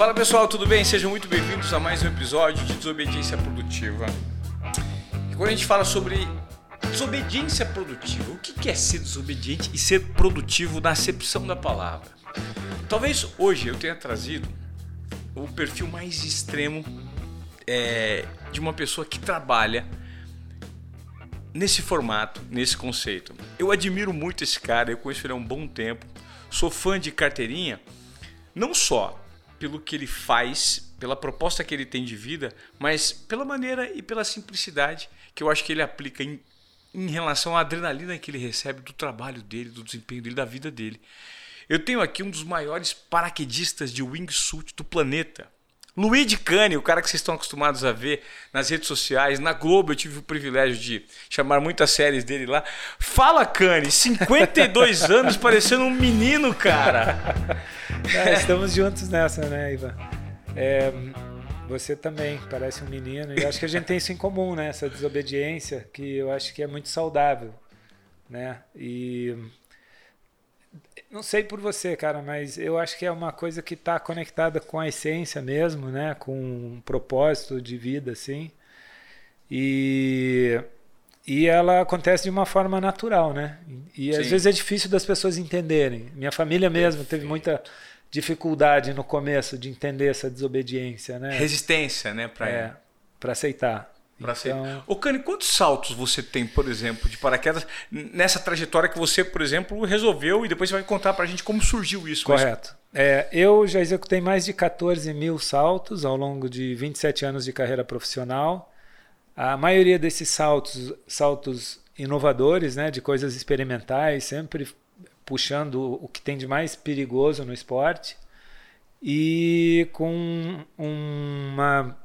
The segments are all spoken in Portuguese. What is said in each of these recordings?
Fala pessoal, tudo bem? Sejam muito bem-vindos a mais um episódio de Desobediência Produtiva. E quando a gente fala sobre desobediência produtiva, o que é ser desobediente e ser produtivo na acepção da palavra? Talvez hoje eu tenha trazido o perfil mais extremo é, de uma pessoa que trabalha nesse formato, nesse conceito. Eu admiro muito esse cara, eu conheço ele há um bom tempo, sou fã de carteirinha, não só pelo que ele faz, pela proposta que ele tem de vida, mas pela maneira e pela simplicidade que eu acho que ele aplica em, em relação à adrenalina que ele recebe do trabalho dele, do desempenho dele, da vida dele. Eu tenho aqui um dos maiores paraquedistas de wingsuit do planeta. Luigi Cane, o cara que vocês estão acostumados a ver nas redes sociais, na Globo, eu tive o privilégio de chamar muitas séries dele lá. Fala, Cane, 52 anos parecendo um menino, cara. É, estamos juntos nessa, né, Ivan? É, você também parece um menino e eu acho que a gente tem isso em comum, né? Essa desobediência que eu acho que é muito saudável, né? E não sei por você, cara, mas eu acho que é uma coisa que está conectada com a essência mesmo, né? Com um propósito de vida, assim. E, e ela acontece de uma forma natural, né? E, às vezes é difícil das pessoas entenderem. Minha família mesmo teve muita dificuldade no começo de entender essa desobediência, né? Resistência, né? Para é, para aceitar. Pra então... ser. Ô, Cani, quantos saltos você tem, por exemplo, de paraquedas nessa trajetória que você, por exemplo, resolveu e depois você vai contar pra gente como surgiu isso? Correto. Mas... É, eu já executei mais de 14 mil saltos ao longo de 27 anos de carreira profissional. A maioria desses saltos, saltos inovadores, né, de coisas experimentais, sempre puxando o que tem de mais perigoso no esporte e com uma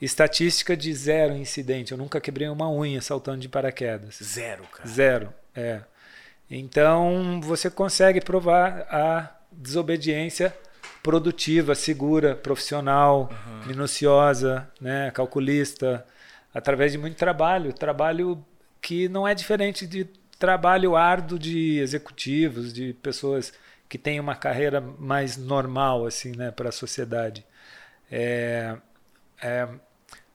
Estatística de zero incidente. Eu nunca quebrei uma unha saltando de paraquedas. Zero, cara. Zero, é. Então você consegue provar a desobediência produtiva, segura, profissional, uhum. minuciosa, né, calculista, através de muito trabalho, trabalho que não é diferente de trabalho árduo de executivos, de pessoas que têm uma carreira mais normal assim, né, para a sociedade. É, é,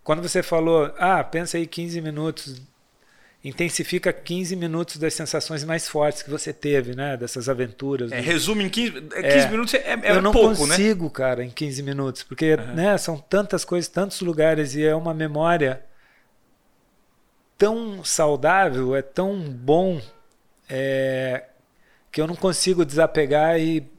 quando você falou, ah, pensa aí 15 minutos, intensifica 15 minutos das sensações mais fortes que você teve, né? Dessas aventuras. É, resume em 15, 15 é, é, minutos é, é Eu não pouco, né? consigo, né? cara, em 15 minutos, porque uhum. né, são tantas coisas, tantos lugares e é uma memória tão saudável, é tão bom é, que eu não consigo desapegar e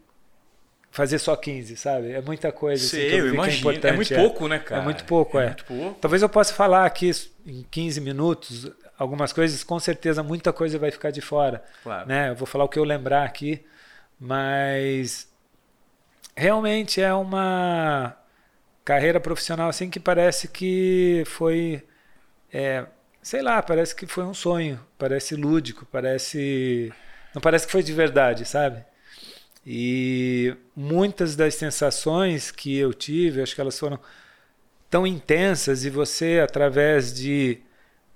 fazer só 15, sabe? É muita coisa. Sim, assim, eu imagino. É, é muito é. pouco, né, cara? É muito pouco, é. é. Muito pouco. Talvez eu possa falar aqui em 15 minutos algumas coisas, com certeza muita coisa vai ficar de fora. Claro. Né? Eu vou falar o que eu lembrar aqui, mas realmente é uma carreira profissional assim que parece que foi é, sei lá, parece que foi um sonho, parece lúdico, parece não parece que foi de verdade, sabe? E muitas das sensações que eu tive, acho que elas foram tão intensas e você através de,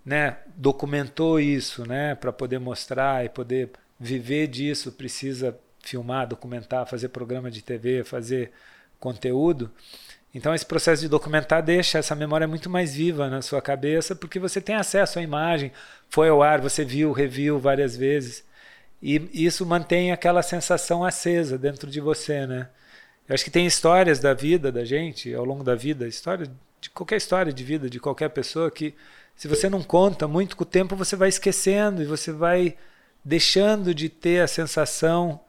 né, documentou isso, né, para poder mostrar e poder viver disso, precisa filmar, documentar, fazer programa de TV, fazer conteúdo. Então esse processo de documentar deixa essa memória muito mais viva na sua cabeça, porque você tem acesso à imagem, foi ao ar, você viu, reviu várias vezes. E isso mantém aquela sensação acesa dentro de você, né? Eu acho que tem histórias da vida da gente, ao longo da vida, história de qualquer história de vida de qualquer pessoa que se você não conta muito com o tempo você vai esquecendo e você vai deixando de ter a sensação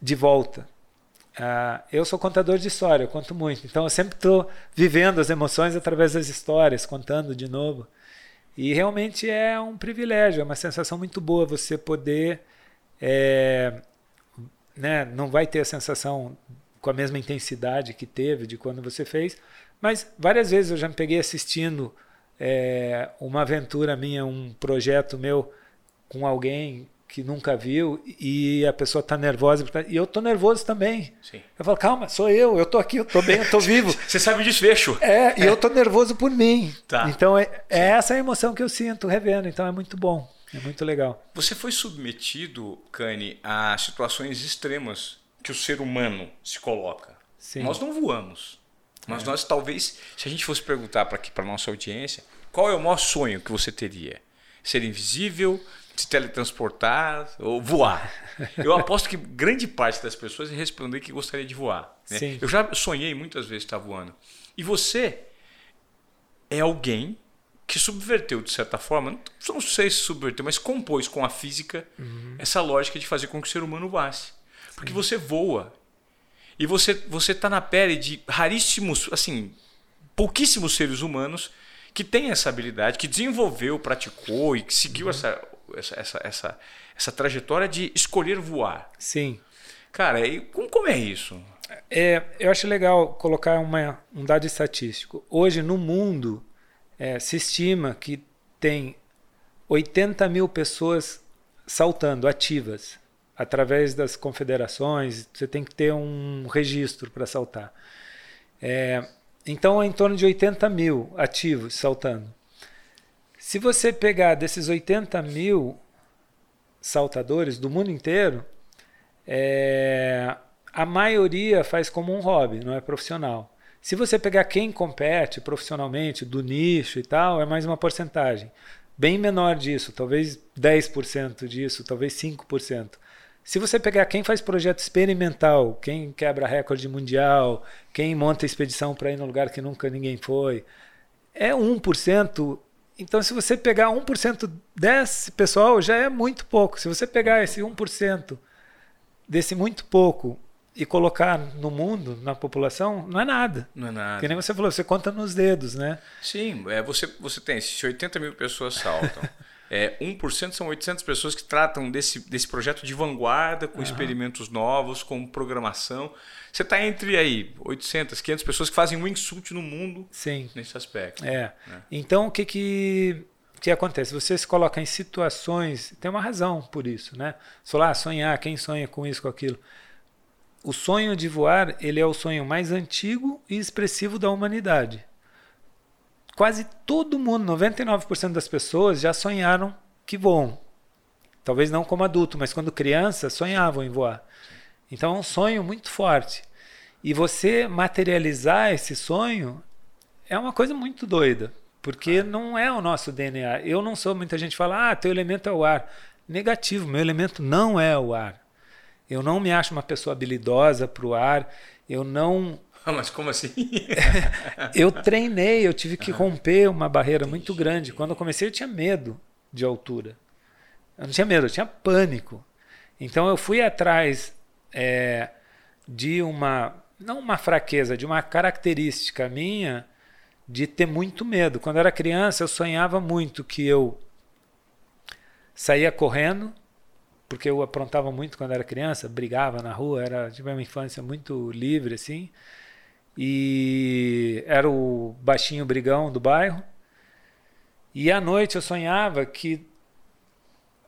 de volta. Ah, eu sou contador de história, eu conto muito, então eu sempre estou vivendo as emoções através das histórias, contando de novo. E realmente é um privilégio, é uma sensação muito boa você poder. É, né, não vai ter a sensação com a mesma intensidade que teve de quando você fez, mas várias vezes eu já me peguei assistindo é, uma aventura minha, um projeto meu com alguém que nunca viu e a pessoa está nervosa e eu estou nervoso também. Sim. Eu falo, calma, sou eu, eu estou aqui, eu estou bem, eu estou vivo. Você sabe o desfecho. É, e eu estou nervoso por mim. Tá. Então é, é essa a emoção que eu sinto revendo, então é muito bom, é muito legal. Você foi submetido, Cani, a situações extremas que o ser humano se coloca. Sim. Nós não voamos. Mas é. nós talvez, se a gente fosse perguntar para aqui para nossa audiência, qual é o maior sonho que você teria? Ser invisível, se teletransportar ou voar? Eu aposto que grande parte das pessoas ia responder que gostaria de voar. Né? Eu já sonhei muitas vezes estar voando. E você é alguém que subverteu, de certa forma, não sei se subverteu, mas compôs com a física uhum. essa lógica de fazer com que o ser humano voasse. Porque você voa. E você você está na pele de raríssimos, assim, pouquíssimos seres humanos que têm essa habilidade, que desenvolveu, praticou e que seguiu uhum. essa, essa, essa, essa trajetória de escolher voar. Sim. Cara, e como, como é isso? É, eu acho legal colocar uma, um dado estatístico. Hoje, no mundo, é, se estima que tem 80 mil pessoas saltando, ativas, através das confederações. Você tem que ter um registro para saltar. É, então, é em torno de 80 mil ativos saltando. Se você pegar desses 80 mil saltadores do mundo inteiro, é, a maioria faz como um hobby, não é profissional. Se você pegar quem compete profissionalmente, do nicho e tal, é mais uma porcentagem. Bem menor disso, talvez 10% disso, talvez 5%. Se você pegar quem faz projeto experimental, quem quebra recorde mundial, quem monta expedição para ir no lugar que nunca ninguém foi, é 1%. Então, se você pegar 1% desse pessoal, já é muito pouco. Se você pegar esse 1% desse muito pouco e colocar no mundo, na população, não é nada. Não é nada. Que nem você falou, você conta nos dedos, né? Sim, é, você, você tem, se 80 mil pessoas saltam, é, 1% são 800 pessoas que tratam desse, desse projeto de vanguarda, com uhum. experimentos novos, com programação. Você está entre aí 800, 500 pessoas que fazem um insulte no mundo Sim. nesse aspecto. É. Né? Então, o que que que acontece? Você se coloca em situações, tem uma razão por isso, né? Falar, ah, sonhar, quem sonha com isso, com aquilo o sonho de voar ele é o sonho mais antigo e expressivo da humanidade. Quase todo mundo, 99% das pessoas já sonharam que voam. Talvez não como adulto, mas quando criança sonhavam em voar. Então é um sonho muito forte. E você materializar esse sonho é uma coisa muito doida, porque não é o nosso DNA. Eu não sou, muita gente fala, ah, teu elemento é o ar. Negativo, meu elemento não é o ar. Eu não me acho uma pessoa habilidosa para o ar. Eu não. Ah, mas como assim? eu treinei, eu tive que romper uma barreira muito grande. Quando eu comecei, eu tinha medo de altura. Eu não tinha medo, eu tinha pânico. Então eu fui atrás é, de uma, não uma fraqueza, de uma característica minha de ter muito medo. Quando eu era criança, eu sonhava muito que eu saía correndo porque eu aprontava muito quando era criança, brigava na rua, era tive uma infância muito livre assim. E era o baixinho brigão do bairro. E à noite eu sonhava que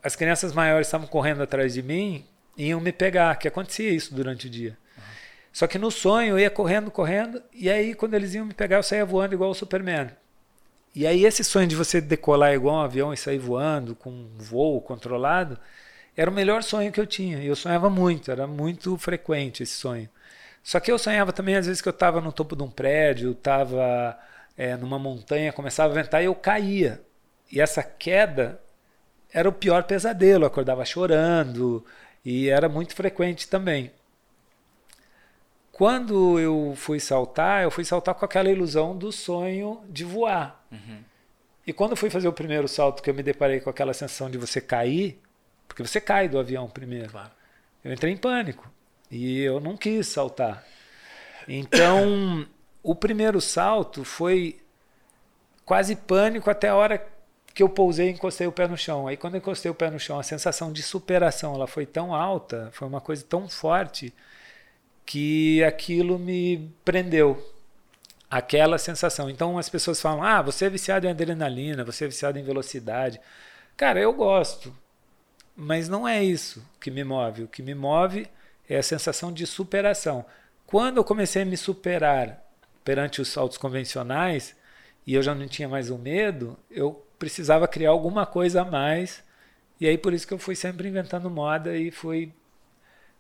as crianças maiores estavam correndo atrás de mim e iam me pegar, que acontecia isso durante o dia. Uhum. Só que no sonho eu ia correndo, correndo, e aí quando eles iam me pegar eu saía voando igual o Superman. E aí esse sonho de você decolar igual um avião e sair voando com um voo controlado, era o melhor sonho que eu tinha. Eu sonhava muito, era muito frequente esse sonho. Só que eu sonhava também, às vezes, que eu estava no topo de um prédio, estava é, numa montanha, começava a ventar e eu caía. E essa queda era o pior pesadelo. Eu acordava chorando e era muito frequente também. Quando eu fui saltar, eu fui saltar com aquela ilusão do sonho de voar. Uhum. E quando eu fui fazer o primeiro salto, que eu me deparei com aquela sensação de você cair, porque você cai do avião primeiro. Claro. Eu entrei em pânico e eu não quis saltar. Então, o primeiro salto foi quase pânico até a hora que eu pousei e encostei o pé no chão. Aí quando eu encostei o pé no chão, a sensação de superação, ela foi tão alta, foi uma coisa tão forte que aquilo me prendeu. Aquela sensação. Então as pessoas falam: "Ah, você é viciado em adrenalina, você é viciado em velocidade". Cara, eu gosto. Mas não é isso que me move. O que me move é a sensação de superação. Quando eu comecei a me superar perante os saltos convencionais e eu já não tinha mais o medo, eu precisava criar alguma coisa a mais. E aí por isso que eu fui sempre inventando moda e fui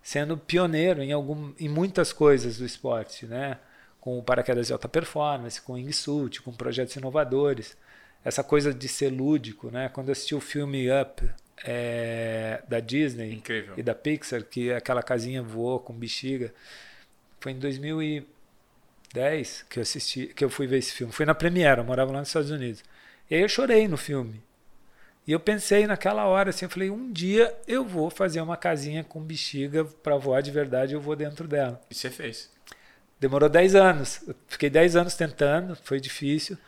sendo pioneiro em, algum, em muitas coisas do esporte, né? com o paraquedas de alta performance, com o wingsuit, com projetos inovadores. Essa coisa de ser lúdico, né? Quando eu assisti o filme Up é, da Disney Incrível. e da Pixar, que aquela casinha voou com bexiga, foi em 2010 que eu assisti, que eu fui ver esse filme. Foi na Premiere, eu morava lá nos Estados Unidos. E aí eu chorei no filme. E eu pensei naquela hora assim, eu falei, um dia eu vou fazer uma casinha com bexiga para voar de verdade, eu vou dentro dela. E você fez? Demorou 10 anos. Eu fiquei 10 anos tentando, foi difícil.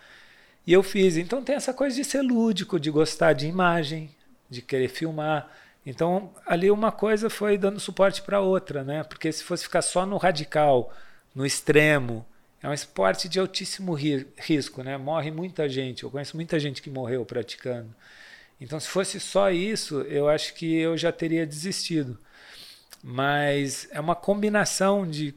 E eu fiz. Então tem essa coisa de ser lúdico, de gostar de imagem, de querer filmar. Então ali uma coisa foi dando suporte para outra, né? Porque se fosse ficar só no radical, no extremo, é um esporte de altíssimo risco, né? Morre muita gente. Eu conheço muita gente que morreu praticando. Então se fosse só isso, eu acho que eu já teria desistido. Mas é uma combinação de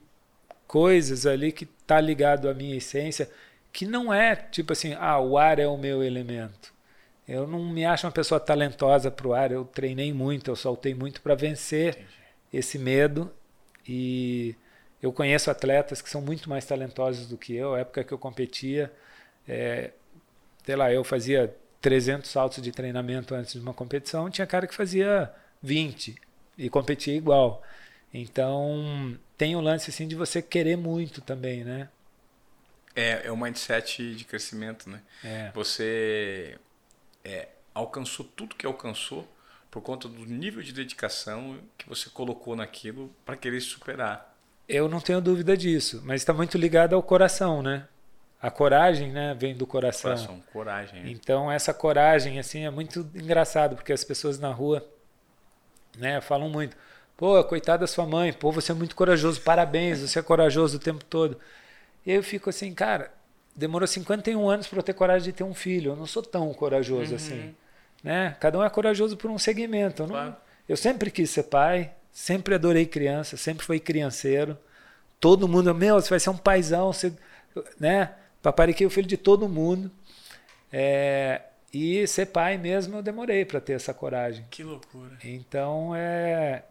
coisas ali que está ligado à minha essência, que não é tipo assim, ah, o ar é o meu elemento. Eu não me acho uma pessoa talentosa para o ar, eu treinei muito, eu soltei muito para vencer Entendi. esse medo e eu conheço atletas que são muito mais talentosos do que eu. A época que eu competia, é, sei lá, eu fazia 300 saltos de treinamento antes de uma competição, tinha cara que fazia 20 e competia igual. Então, tem o um lance assim de você querer muito também, né? É, é o mindset de crescimento, né? É. Você é, alcançou tudo que alcançou por conta do nível de dedicação que você colocou naquilo para querer se superar. Eu não tenho dúvida disso, mas está muito ligado ao coração, né? A coragem, né, vem do coração. Coração, coragem. Né? Então essa coragem assim é muito engraçado porque as pessoas na rua, né, falam muito Pô, coitada da sua mãe, pô, você é muito corajoso, parabéns, você é corajoso o tempo todo. E eu fico assim, cara, demorou 51 anos para eu ter coragem de ter um filho, eu não sou tão corajoso uhum. assim. Né? Cada um é corajoso por um segmento. Eu, não, claro. eu sempre quis ser pai, sempre adorei criança, sempre fui crianceiro. Todo mundo, meu, você vai ser um paizão, você, né? Papariquei o filho de todo mundo. É, e ser pai mesmo eu demorei para ter essa coragem. Que loucura. Então é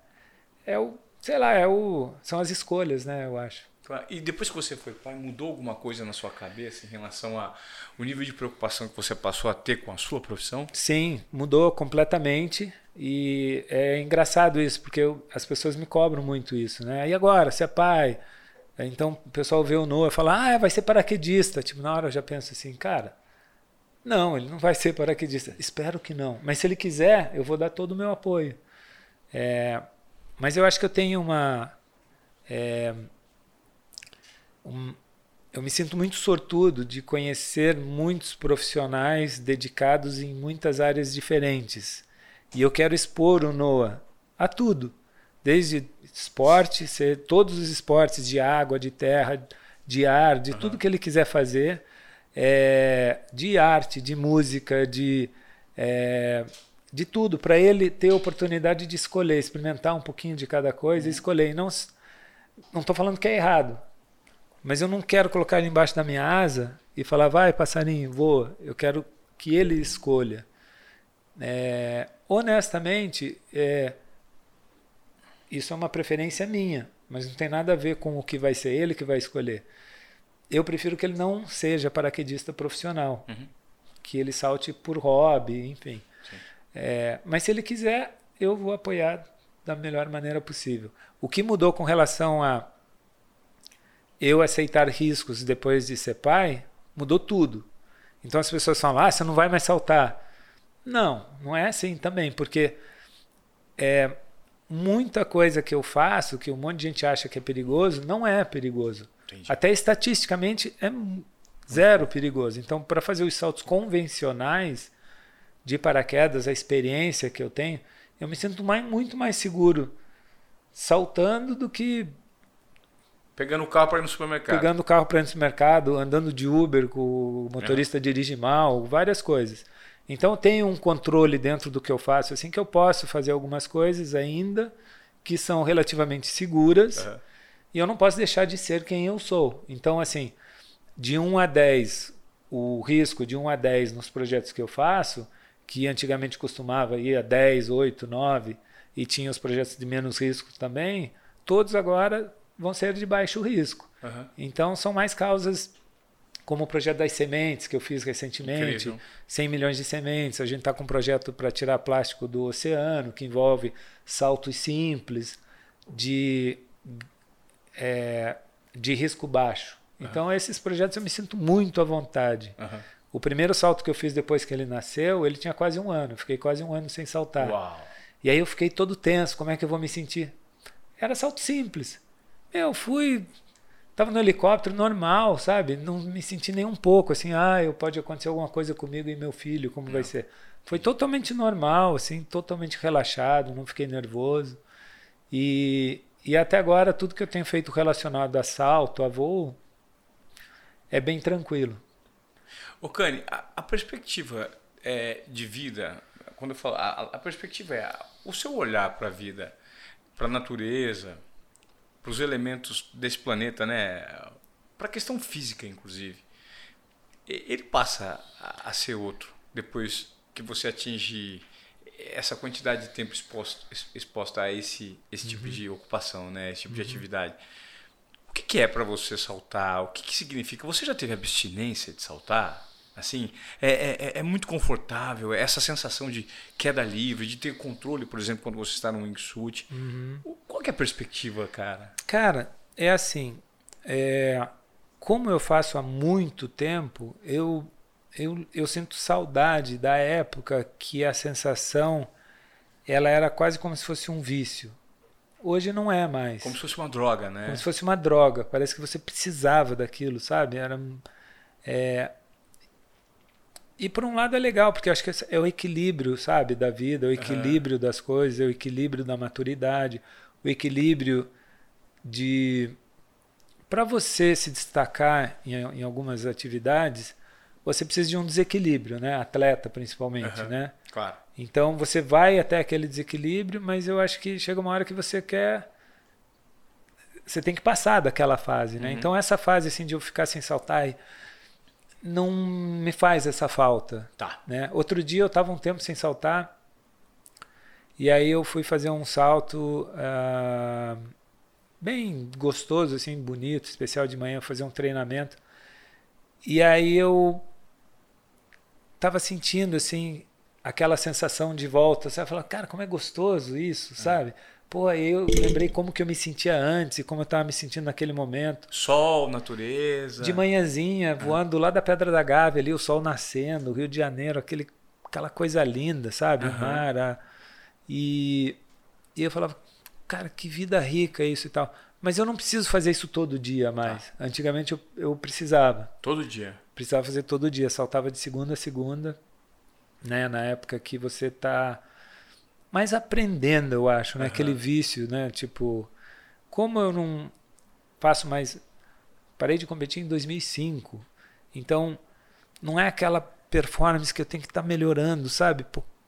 é o, sei lá, é o, são as escolhas, né, eu acho. E depois que você foi pai, mudou alguma coisa na sua cabeça em relação ao nível de preocupação que você passou a ter com a sua profissão? Sim, mudou completamente. E é engraçado isso, porque eu, as pessoas me cobram muito isso, né? E agora, você é pai? Então o pessoal vê o Noah e fala, ah, vai ser paraquedista. Tipo, na hora eu já penso assim, cara, não, ele não vai ser paraquedista. Espero que não. Mas se ele quiser, eu vou dar todo o meu apoio. É, mas eu acho que eu tenho uma. É, um, eu me sinto muito sortudo de conhecer muitos profissionais dedicados em muitas áreas diferentes. E eu quero expor o NOA a tudo, desde esporte, ser todos os esportes de água, de terra, de ar, de uhum. tudo que ele quiser fazer, é, de arte, de música, de é, de tudo, para ele ter a oportunidade de escolher, experimentar um pouquinho de cada coisa e escolher. E não não estou falando que é errado, mas eu não quero colocar ele embaixo da minha asa e falar, vai passarinho, voa. Eu quero que ele escolha. É, honestamente, é, isso é uma preferência minha, mas não tem nada a ver com o que vai ser ele que vai escolher. Eu prefiro que ele não seja paraquedista profissional, uhum. que ele salte por hobby, enfim. É, mas se ele quiser, eu vou apoiar da melhor maneira possível. O que mudou com relação a eu aceitar riscos depois de ser pai, mudou tudo. Então as pessoas falam, ah, você não vai mais saltar. Não, não é assim também, porque é, muita coisa que eu faço, que um monte de gente acha que é perigoso, não é perigoso. Entendi. Até estatisticamente é zero perigoso. Então, para fazer os saltos convencionais, de paraquedas, a experiência que eu tenho, eu me sinto mais, muito mais seguro saltando do que Pegando o carro para ir no supermercado. Pegando o carro para ir no supermercado, andando de Uber, com o motorista é. dirige mal, várias coisas. Então tenho um controle dentro do que eu faço, assim que eu posso fazer algumas coisas ainda que são relativamente seguras uhum. e eu não posso deixar de ser quem eu sou. Então, assim, de 1 a 10, o risco de 1 a 10 nos projetos que eu faço, que antigamente costumava ir a 10, 8, 9, e tinha os projetos de menos risco também, todos agora vão ser de baixo risco. Uhum. Então são mais causas como o projeto das sementes que eu fiz recentemente, Incrível. 100 milhões de sementes. A gente está com um projeto para tirar plástico do oceano, que envolve saltos simples de, é, de risco baixo. Uhum. Então, esses projetos eu me sinto muito à vontade. Uhum. O primeiro salto que eu fiz depois que ele nasceu, ele tinha quase um ano. Eu fiquei quase um ano sem saltar. Uau. E aí eu fiquei todo tenso. Como é que eu vou me sentir? Era salto simples. Eu fui Tava no helicóptero normal, sabe? Não me senti nem um pouco assim, ah, eu pode acontecer alguma coisa comigo e meu filho, como não. vai ser? Foi totalmente normal, assim, totalmente relaxado, não fiquei nervoso. E, e até agora tudo que eu tenho feito relacionado a salto, a voo, é bem tranquilo. Ô Cani, a, a perspectiva é, de vida, quando eu falo, a, a perspectiva é o seu olhar para a vida, para a natureza, para os elementos desse planeta, né? Para a questão física, inclusive. Ele passa a, ser outro depois que você atinge essa quantidade de tempo exposto, exposta a esse, esse tipo uhum. de ocupação, né? Esse tipo uhum. de atividade. O que, que é para você saltar? O que, que significa? Você já teve abstinência de saltar? Assim, é, é, é, muito confortável, é essa sensação de queda livre, de ter controle, por exemplo, quando você está num wingsuit. Uhum. Qual é a perspectiva, cara? Cara, é assim, é, como eu faço há muito tempo, eu, eu, eu sinto saudade da época que a sensação ela era quase como se fosse um vício. Hoje não é mais. Como se fosse uma droga, né? Como se fosse uma droga. Parece que você precisava daquilo, sabe? Era... É, e por um lado é legal, porque acho que é o equilíbrio, sabe, da vida, o equilíbrio uhum. das coisas, o equilíbrio da maturidade, o equilíbrio de para você se destacar em, em, algumas atividades, você precisa de um desequilíbrio, né? Atleta principalmente, uhum. né? Claro. Então você vai até aquele desequilíbrio, mas eu acho que chega uma hora que você quer você tem que passar daquela fase, né? Uhum. Então essa fase assim de eu ficar sem saltar não me faz essa falta. Tá. Né? Outro dia eu estava um tempo sem saltar e aí eu fui fazer um salto uh, bem gostoso, assim, bonito, especial de manhã, fazer um treinamento. E aí eu estava sentindo assim aquela sensação de volta, você vai falar, cara, como é gostoso isso, é. sabe? Pô, aí eu lembrei como que eu me sentia antes e como eu estava me sentindo naquele momento. Sol, natureza. De manhãzinha, voando lá da Pedra da Gávea ali, o sol nascendo, Rio de Janeiro, aquele, aquela coisa linda, sabe? Uhum. O mar. A, e, e eu falava, cara, que vida rica isso e tal. Mas eu não preciso fazer isso todo dia mais. Tá. Antigamente eu, eu precisava. Todo dia? Precisava fazer todo dia. Saltava de segunda a segunda, né? Na época que você está mais aprendendo, eu acho, né? Uhum. Aquele vício, né? Tipo, como eu não faço mais. Parei de competir em 2005. Então, não é aquela performance que eu tenho que estar tá melhorando, sabe?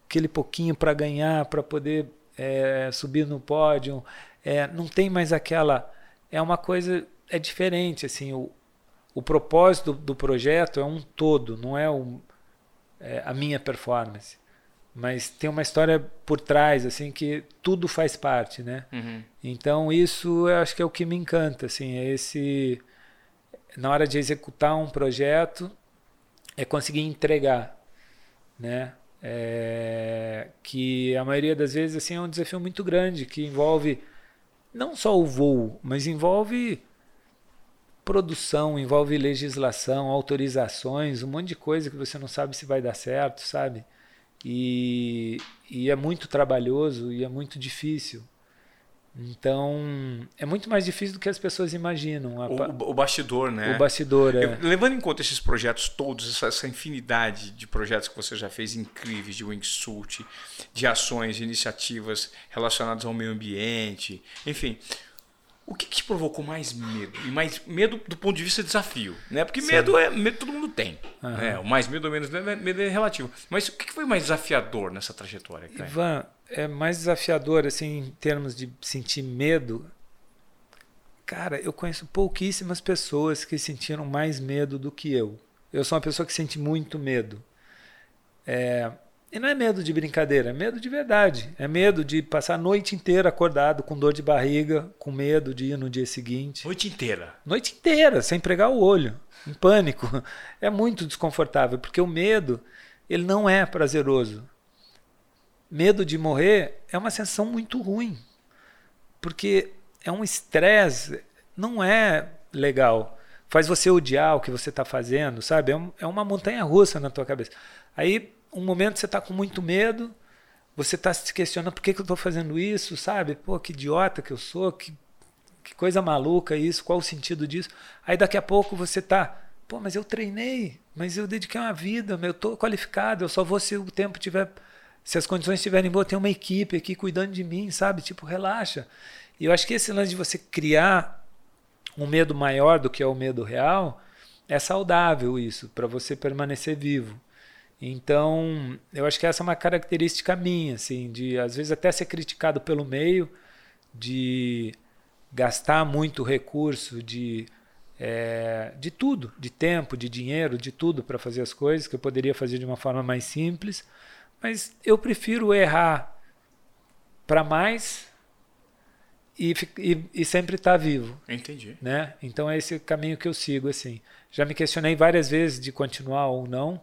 Aquele pouquinho para ganhar, para poder é, subir no pódio. É, não tem mais aquela. É uma coisa. É diferente, assim. O, o propósito do, do projeto é um todo, não é, um, é a minha performance mas tem uma história por trás assim que tudo faz parte né uhum. então isso eu acho que é o que me encanta assim é esse na hora de executar um projeto é conseguir entregar né é, que a maioria das vezes assim é um desafio muito grande que envolve não só o voo mas envolve produção envolve legislação autorizações um monte de coisa que você não sabe se vai dar certo sabe e, e é muito trabalhoso e é muito difícil. Então, é muito mais difícil do que as pessoas imaginam. O, o bastidor, né? O bastidor, é. levando em conta esses projetos todos, essa, essa, infinidade de projetos que você já fez incríveis, de wingsuit, de ações, iniciativas relacionadas ao meio ambiente, enfim, o que, que te provocou mais medo? E mais medo do ponto de vista de desafio, né? Porque medo é medo todo mundo tem. Uhum. Né? O mais medo ou menos medo é, medo é relativo. Mas o que, que foi mais desafiador nessa trajetória? Cara? Ivan, é mais desafiador assim em termos de sentir medo. Cara, eu conheço pouquíssimas pessoas que sentiram mais medo do que eu. Eu sou uma pessoa que sente muito medo. É, E não é medo de brincadeira, é medo de verdade. É medo de passar a noite inteira acordado com dor de barriga, com medo de ir no dia seguinte. Noite inteira? Noite inteira, sem pregar o olho, em pânico. É muito desconfortável, porque o medo, ele não é prazeroso. Medo de morrer é uma sensação muito ruim. Porque é um estresse, não é legal. Faz você odiar o que você está fazendo, sabe? É, um, é uma montanha russa na tua cabeça. Aí um momento você está com muito medo, você está se questionando por que, que eu estou fazendo isso, sabe? Pô, que idiota que eu sou, que, que coisa maluca isso, qual o sentido disso? Aí daqui a pouco você está, pô, mas eu treinei, mas eu dediquei uma vida, eu estou qualificado, eu só vou se o tempo tiver, se as condições estiverem boas, tem uma equipe aqui cuidando de mim, sabe? Tipo, relaxa. E eu acho que esse lance de você criar um medo maior do que é o medo real, é saudável isso, para você permanecer vivo. Então, eu acho que essa é uma característica minha, assim, de às vezes até ser criticado pelo meio, de gastar muito recurso, de, é, de tudo, de tempo, de dinheiro, de tudo para fazer as coisas, que eu poderia fazer de uma forma mais simples, mas eu prefiro errar para mais e, e, e sempre estar tá vivo. Entendi. Né? Então é esse caminho que eu sigo, assim. Já me questionei várias vezes de continuar ou não,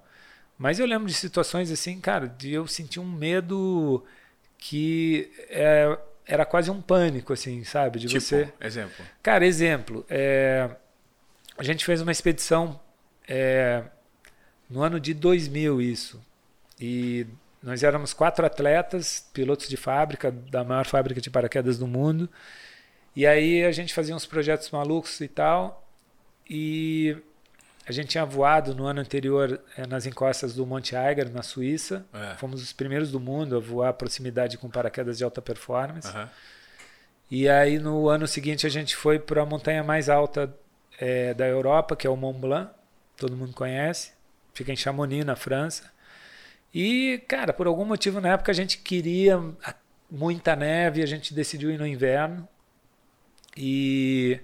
mas eu lembro de situações assim, cara, de eu sentir um medo que é, era quase um pânico, assim, sabe? De tipo, você. Exemplo. Cara, exemplo. É, a gente fez uma expedição é, no ano de 2000, isso. E nós éramos quatro atletas, pilotos de fábrica, da maior fábrica de paraquedas do mundo. E aí a gente fazia uns projetos malucos e tal. E a gente tinha voado no ano anterior é, nas encostas do Monte Eiger, na Suíça. É. Fomos os primeiros do mundo a voar a proximidade com paraquedas de alta performance. Uhum. E aí no ano seguinte a gente foi para a montanha mais alta é, da Europa, que é o Mont Blanc. Todo mundo conhece. Fica em Chamonix, na França. E, cara, por algum motivo na época a gente queria muita neve, a gente decidiu ir no inverno. E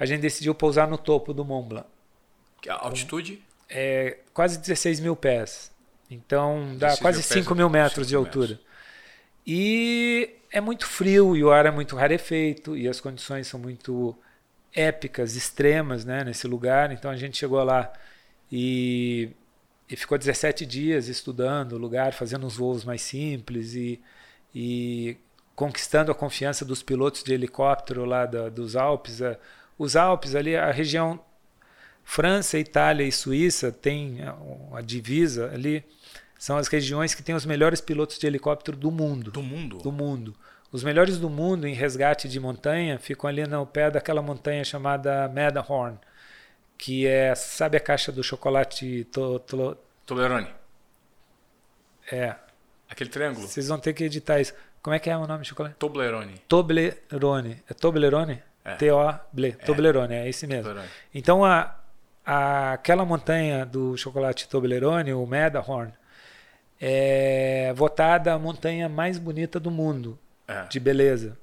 a gente decidiu pousar no topo do Mont Blanc. A altitude? É quase 16 mil pés. Então dá quase 5 mil metros de altura. Metros. E é muito frio e o ar é muito rarefeito e as condições são muito épicas, extremas né, nesse lugar. Então a gente chegou lá e, e ficou 17 dias estudando o lugar, fazendo uns voos mais simples e, e conquistando a confiança dos pilotos de helicóptero lá da, dos Alpes. Os Alpes ali, a região França, Itália e Suíça têm a, divisa ali, são as regiões que têm os melhores pilotos de helicóptero do mundo. Do mundo? Do mundo. Os melhores do mundo em resgate de montanha ficam ali no pé daquela montanha chamada Matterhorn, que é, sabe a caixa do chocolate to, to, Toblerone? É. Aquele triângulo? Vocês vão ter que editar isso. Como é que é o nome do chocolate? Toblerone. Toblerone. É Toblerone? É. T-O-B. É. Toblerone, é esse mesmo. Toblerone. Então, a, aquela montanha do chocolate Toblerone, o Matterhorn, é votada a montanha mais bonita do mundo é. de beleza.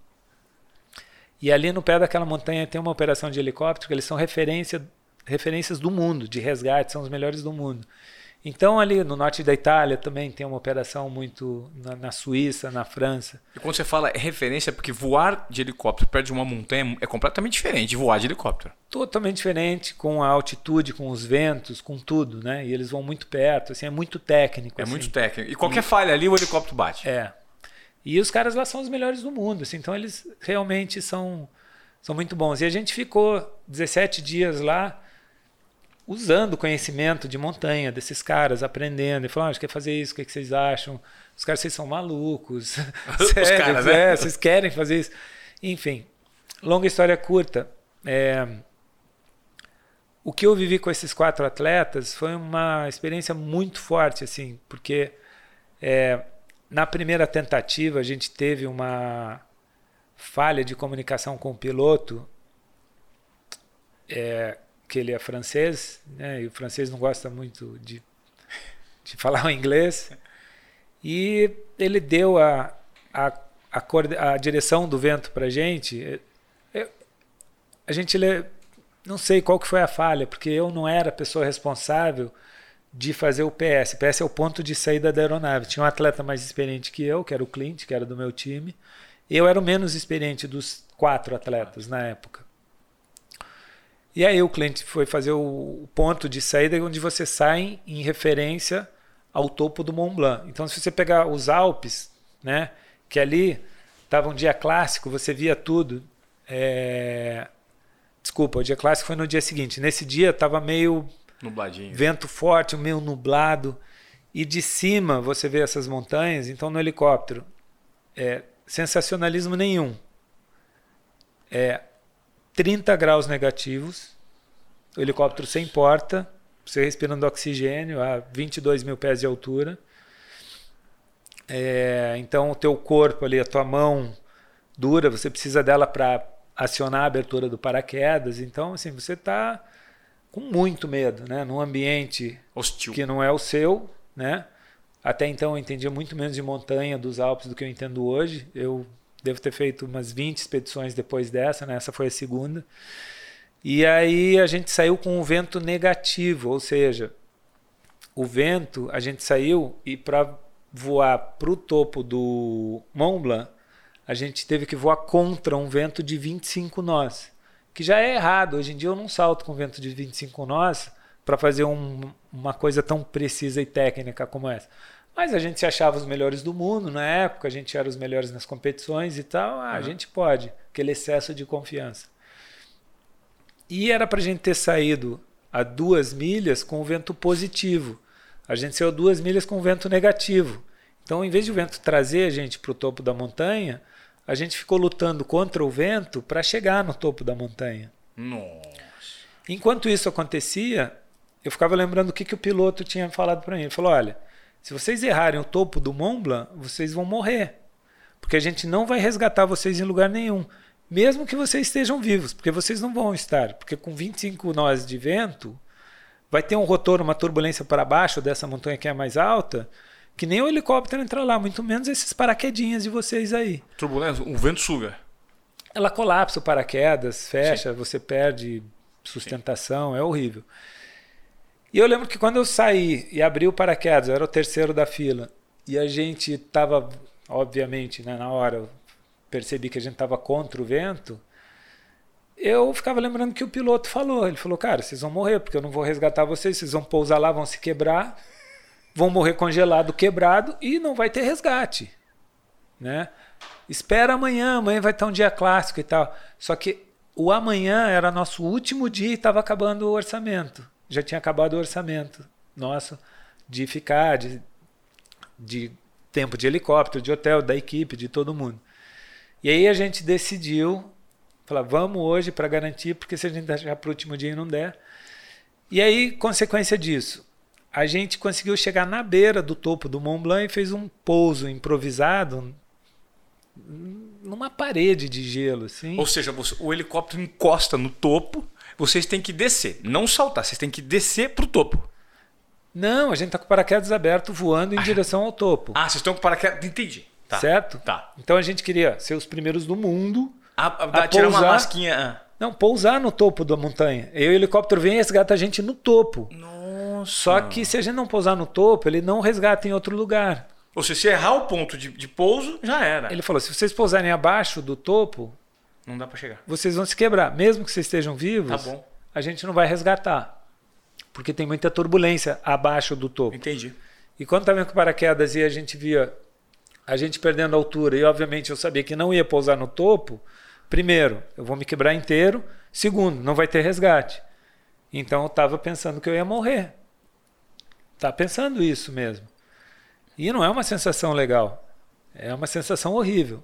E ali no pé daquela montanha tem uma operação de helicóptero, que eles são referência, referências do mundo, de resgate, são os melhores do mundo. Então, ali no norte da Itália também tem uma operação muito na, na, Suíça, na França. E quando você fala referência, é porque voar de helicóptero perto de uma montanha é completamente diferente de voar de helicóptero. Totalmente diferente, com a altitude, com os ventos, com tudo, né? E eles vão muito perto, assim, é muito técnico. É assim. muito técnico. E qualquer e... falha ali, o helicóptero bate. É. E os caras lá são os melhores do mundo, assim, então eles realmente são, são muito bons. E a gente ficou 17 dias lá usando o conhecimento de montanha desses caras, aprendendo, e falando, ah, a gente quer fazer isso, o que, que vocês acham? Os caras, vocês são malucos. Sério, caras, né? é, vocês querem fazer isso. Enfim, longa história curta. É, o que eu vivi com esses quatro atletas foi uma experiência muito forte, assim, porque é, na primeira tentativa a gente teve uma falha de comunicação com o piloto. É, que ele é francês, né? E o francês não gosta muito de, de falar o inglês. E ele deu a, a, a, a direção do vento para a gente. Eu, a gente não sei qual que foi a falha, porque eu não era a pessoa responsável de fazer o PS. PS é o ponto de saída da aeronave. Tinha um atleta mais experiente que eu, que era o Clint, que era do meu time. Eu era o menos experiente dos quatro atletas na época. E aí o cliente foi fazer o ponto de saída onde você sai em referência ao topo do Mont Blanc. Então, se você pegar os Alpes, né, que ali estava um dia clássico, você via tudo. É... Desculpa, o dia clássico foi no dia seguinte. Nesse dia estava meio Nubladinho. vento forte, meio nublado. E de cima você vê essas montanhas. Então, no helicóptero, é, sensacionalismo nenhum. É 30 graus negativos, o helicóptero sem porta, você respirando oxigênio a 22 mil pés de altura. É, então o teu corpo ali, a tua mão dura, você precisa dela para acionar a abertura do paraquedas. Então, assim, você está com muito medo, né? Num ambiente hostil que não é o seu, né? Até então eu entendia muito menos de montanha dos Alpes do que eu entendo hoje. Eu devo ter feito umas 20 expedições depois dessa, né? Essa foi a segunda. E aí a gente saiu com um vento negativo, ou seja, o vento, a gente saiu e para voar para o topo do Mont Blanc, a gente teve que voar contra um vento de 25 nós, que já é errado. Hoje em dia eu não salto com vento de 25 nós para fazer um, uma coisa tão precisa e técnica como essa. Mas a gente se achava os melhores do mundo na época, a gente era os melhores nas competições e tal. Ah, uhum. A gente pode, aquele excesso de confiança. E era para a gente ter saído a duas milhas com o vento positivo. A gente saiu duas milhas com o vento negativo. Então, em vez de o vento trazer a gente para o topo da montanha, a gente ficou lutando contra o vento para chegar no topo da montanha. Nossa. Enquanto isso acontecia, eu ficava lembrando o que, que o piloto tinha falado para mim. Ele falou: olha, se vocês errarem o topo do Mont Blanc, vocês vão morrer. Porque a gente não vai resgatar vocês em lugar nenhum. Mesmo que vocês estejam vivos, porque vocês não vão estar. Porque com 25 nós de vento, vai ter um rotor, uma turbulência para baixo dessa montanha que é mais alta, que nem o helicóptero entra lá, muito menos esses paraquedinhas de vocês aí. Turbulência, o vento suga. Ela colapsa o paraquedas, fecha, Sim. você perde sustentação, Sim. é horrível. E eu lembro que quando eu saí e abri o paraquedas, eu era o terceiro da fila, e a gente estava, obviamente, né, na hora, eu percebi que a gente estava contra o vento, eu ficava lembrando que o piloto falou. Ele falou, cara, vocês vão morrer, porque eu não vou resgatar vocês, vocês vão pousar lá, vão se quebrar, vão morrer congelado, quebrado, e não vai ter resgate. Né? Espera amanhã, amanhã vai estar um dia clássico e tal. Só que o amanhã era nosso último dia e estava acabando o orçamento já tinha acabado o orçamento nosso de ficar, de, de tempo de helicóptero, de hotel, da equipe, de todo mundo. E aí a gente decidiu, falar, vamos hoje para garantir, porque se a gente deixar para o último dia e não der. E aí, consequência disso, a gente conseguiu chegar na beira do topo do Mont Blanc e fez um pouso improvisado numa parede de gelo, assim. Ou seja, o helicóptero encosta no topo vocês têm que descer, não saltar, vocês têm que descer para o topo. Não, a gente está com o paraquedas aberto voando em ah, direção ao topo. Ah, vocês estão com o paraquedas. Entendi. Tá. Certo? Tá. Então a gente queria ser os primeiros do mundo. A, a, a tirar pousar, uma masquinha. Ah. Não, pousar no topo da montanha. E o helicóptero vem e resgata a gente no topo. Nossa. Só que se a gente não pousar no topo, ele não resgata em outro lugar. Ou seja, se errar o ponto de, de pouso, já era. Ele falou: se vocês pousarem abaixo do topo, não dá para chegar. Vocês vão se quebrar. Mesmo que vocês estejam vivos, tá bom a gente não vai resgatar. Porque tem muita turbulência abaixo do topo. Entendi. E quando estava com paraquedas e a gente via a gente perdendo altura e obviamente eu sabia que não ia pousar no topo, primeiro, eu vou me quebrar inteiro, segundo, não vai ter resgate. Então eu estava pensando que eu ia morrer. Tá pensando isso mesmo. E não é uma sensação legal. É uma sensação horrível.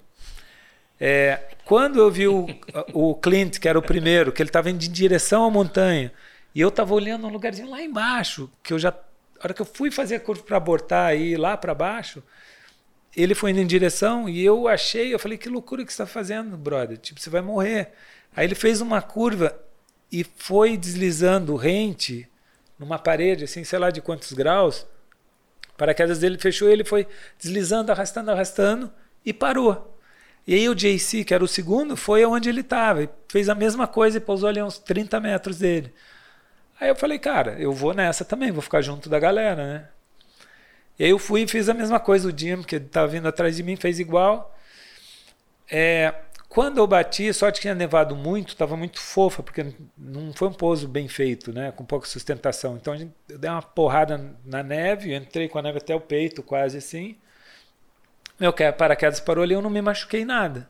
É, quando eu vi o, o Clint, que era o primeiro, que ele estava indo em direção à montanha, e eu estava olhando um lugarzinho lá embaixo, que eu já. A hora que eu fui fazer a curva para abortar e ir lá para baixo, ele foi indo em direção e eu achei, eu falei, que loucura que você está fazendo, brother? Tipo, você vai morrer. Aí ele fez uma curva e foi deslizando rente numa parede, assim, sei lá de quantos graus. Paraquedas dele fechou, ele foi deslizando, arrastando, arrastando e parou. E aí o JC, que era o segundo, foi onde ele estava. Fez a mesma coisa e pousou ali uns 30 metros dele. Aí eu falei, cara, eu vou nessa também, vou ficar junto da galera, né? E aí eu fui e fiz a mesma coisa, o Jim, que estava vindo atrás de mim, fez igual. É, quando eu bati, que tinha nevado muito, estava muito fofa, porque não foi um pouso bem feito, né? Com pouca sustentação. Então eu dei uma porrada na neve, entrei com a neve até o peito, quase assim. Meu paraquedas parou ali, eu não me machuquei nada.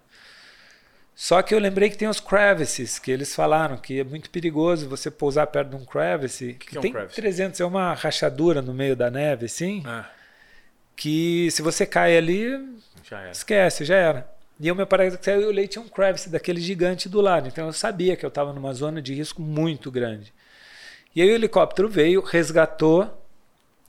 Só que eu lembrei que tem os crevices, que eles falaram que é muito perigoso você pousar perto de um crevice. Que, que é um tem crevice? 300, é uma rachadura no meio da neve, assim. Ah. Que se você cai ali, já esquece, já era. E o meu paraquedas saiu e eu olhei tinha um crevice daquele gigante do lado. Então eu sabia que eu estava numa zona de risco muito grande. E aí o helicóptero veio, resgatou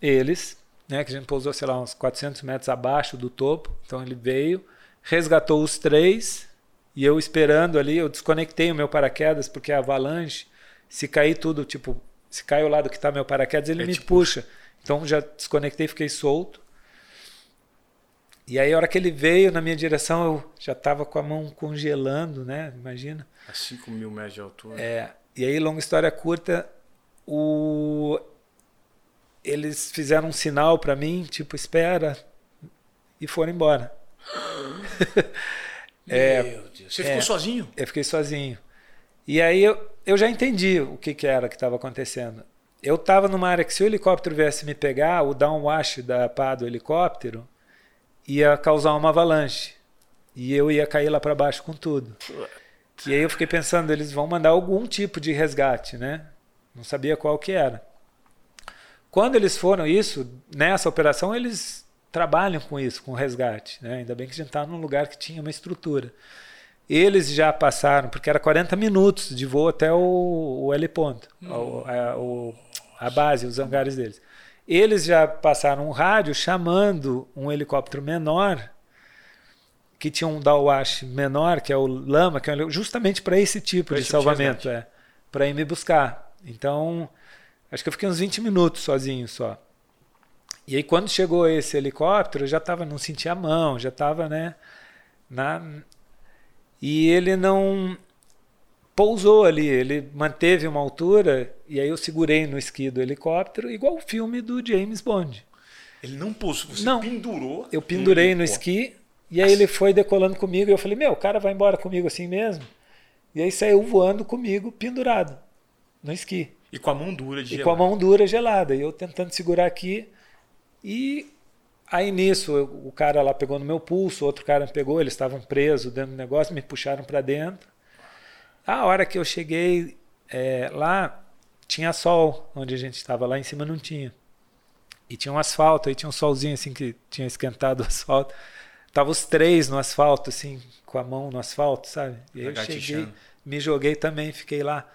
eles, né, que a gente pousou, sei lá, uns 400 metros abaixo do topo. Então ele veio, resgatou os três, e eu esperando ali, eu desconectei o meu paraquedas, porque a avalanche, se cair tudo, tipo, se cai o lado que está meu paraquedas, ele, ele me puxa. puxa. Então já desconectei, fiquei solto. E aí, a hora que ele veio na minha direção, eu já estava com a mão congelando, né? Imagina. A 5 mil metros de altura. É. E aí, longa história curta, o... eles fizeram um sinal para mim, tipo, espera, e foram embora. é, Meu Deus. Você é, ficou sozinho? Eu fiquei sozinho. E aí eu, eu já entendi o que, que era que estava acontecendo. Eu estava numa área que se o helicóptero viesse me pegar, o downwash da pá do helicóptero ia causar uma avalanche. E eu ia cair lá para baixo com tudo. E aí eu fiquei pensando, eles vão mandar algum tipo de resgate, né? Não sabia qual que era. Quando eles foram isso, nessa operação, eles trabalham com isso, com resgate. Né? Ainda bem que a gente está num lugar que tinha uma estrutura. Eles já passaram, porque era 40 minutos de voo até o, o heliponto, hum. a, a, a base, os hangares deles. Eles já passaram um rádio chamando um helicóptero menor, que tinha um Dawash menor, que é o Lama, que é justamente para esse tipo pra de tipo salvamento, é, para ir me buscar. Então, acho que eu fiquei uns 20 minutos sozinho só. E aí quando chegou esse helicóptero, eu já estava, não sentia a mão, já estava, né, na e ele não pousou ali, ele manteve uma altura e aí eu segurei no esqui do helicóptero, igual o filme do James Bond. Ele não pousou, você não, pendurou? Eu pendurei no esqui e aí ele foi decolando comigo e eu falei, meu, o cara vai embora comigo assim mesmo? E aí saiu voando comigo pendurado no esqui. E com a mão dura de E gelada. com a mão dura gelada. E eu tentando segurar aqui e aí nisso o cara lá pegou no meu pulso, outro cara me pegou, eles estavam presos dentro do negócio, me puxaram para dentro. A hora que eu cheguei é, lá, tinha sol, onde a gente estava lá em cima não tinha. E tinha um asfalto, aí tinha um solzinho assim que tinha esquentado o asfalto. Tava os três no asfalto, assim, com a mão no asfalto, sabe? E aí eu cheguei, me joguei também, fiquei lá.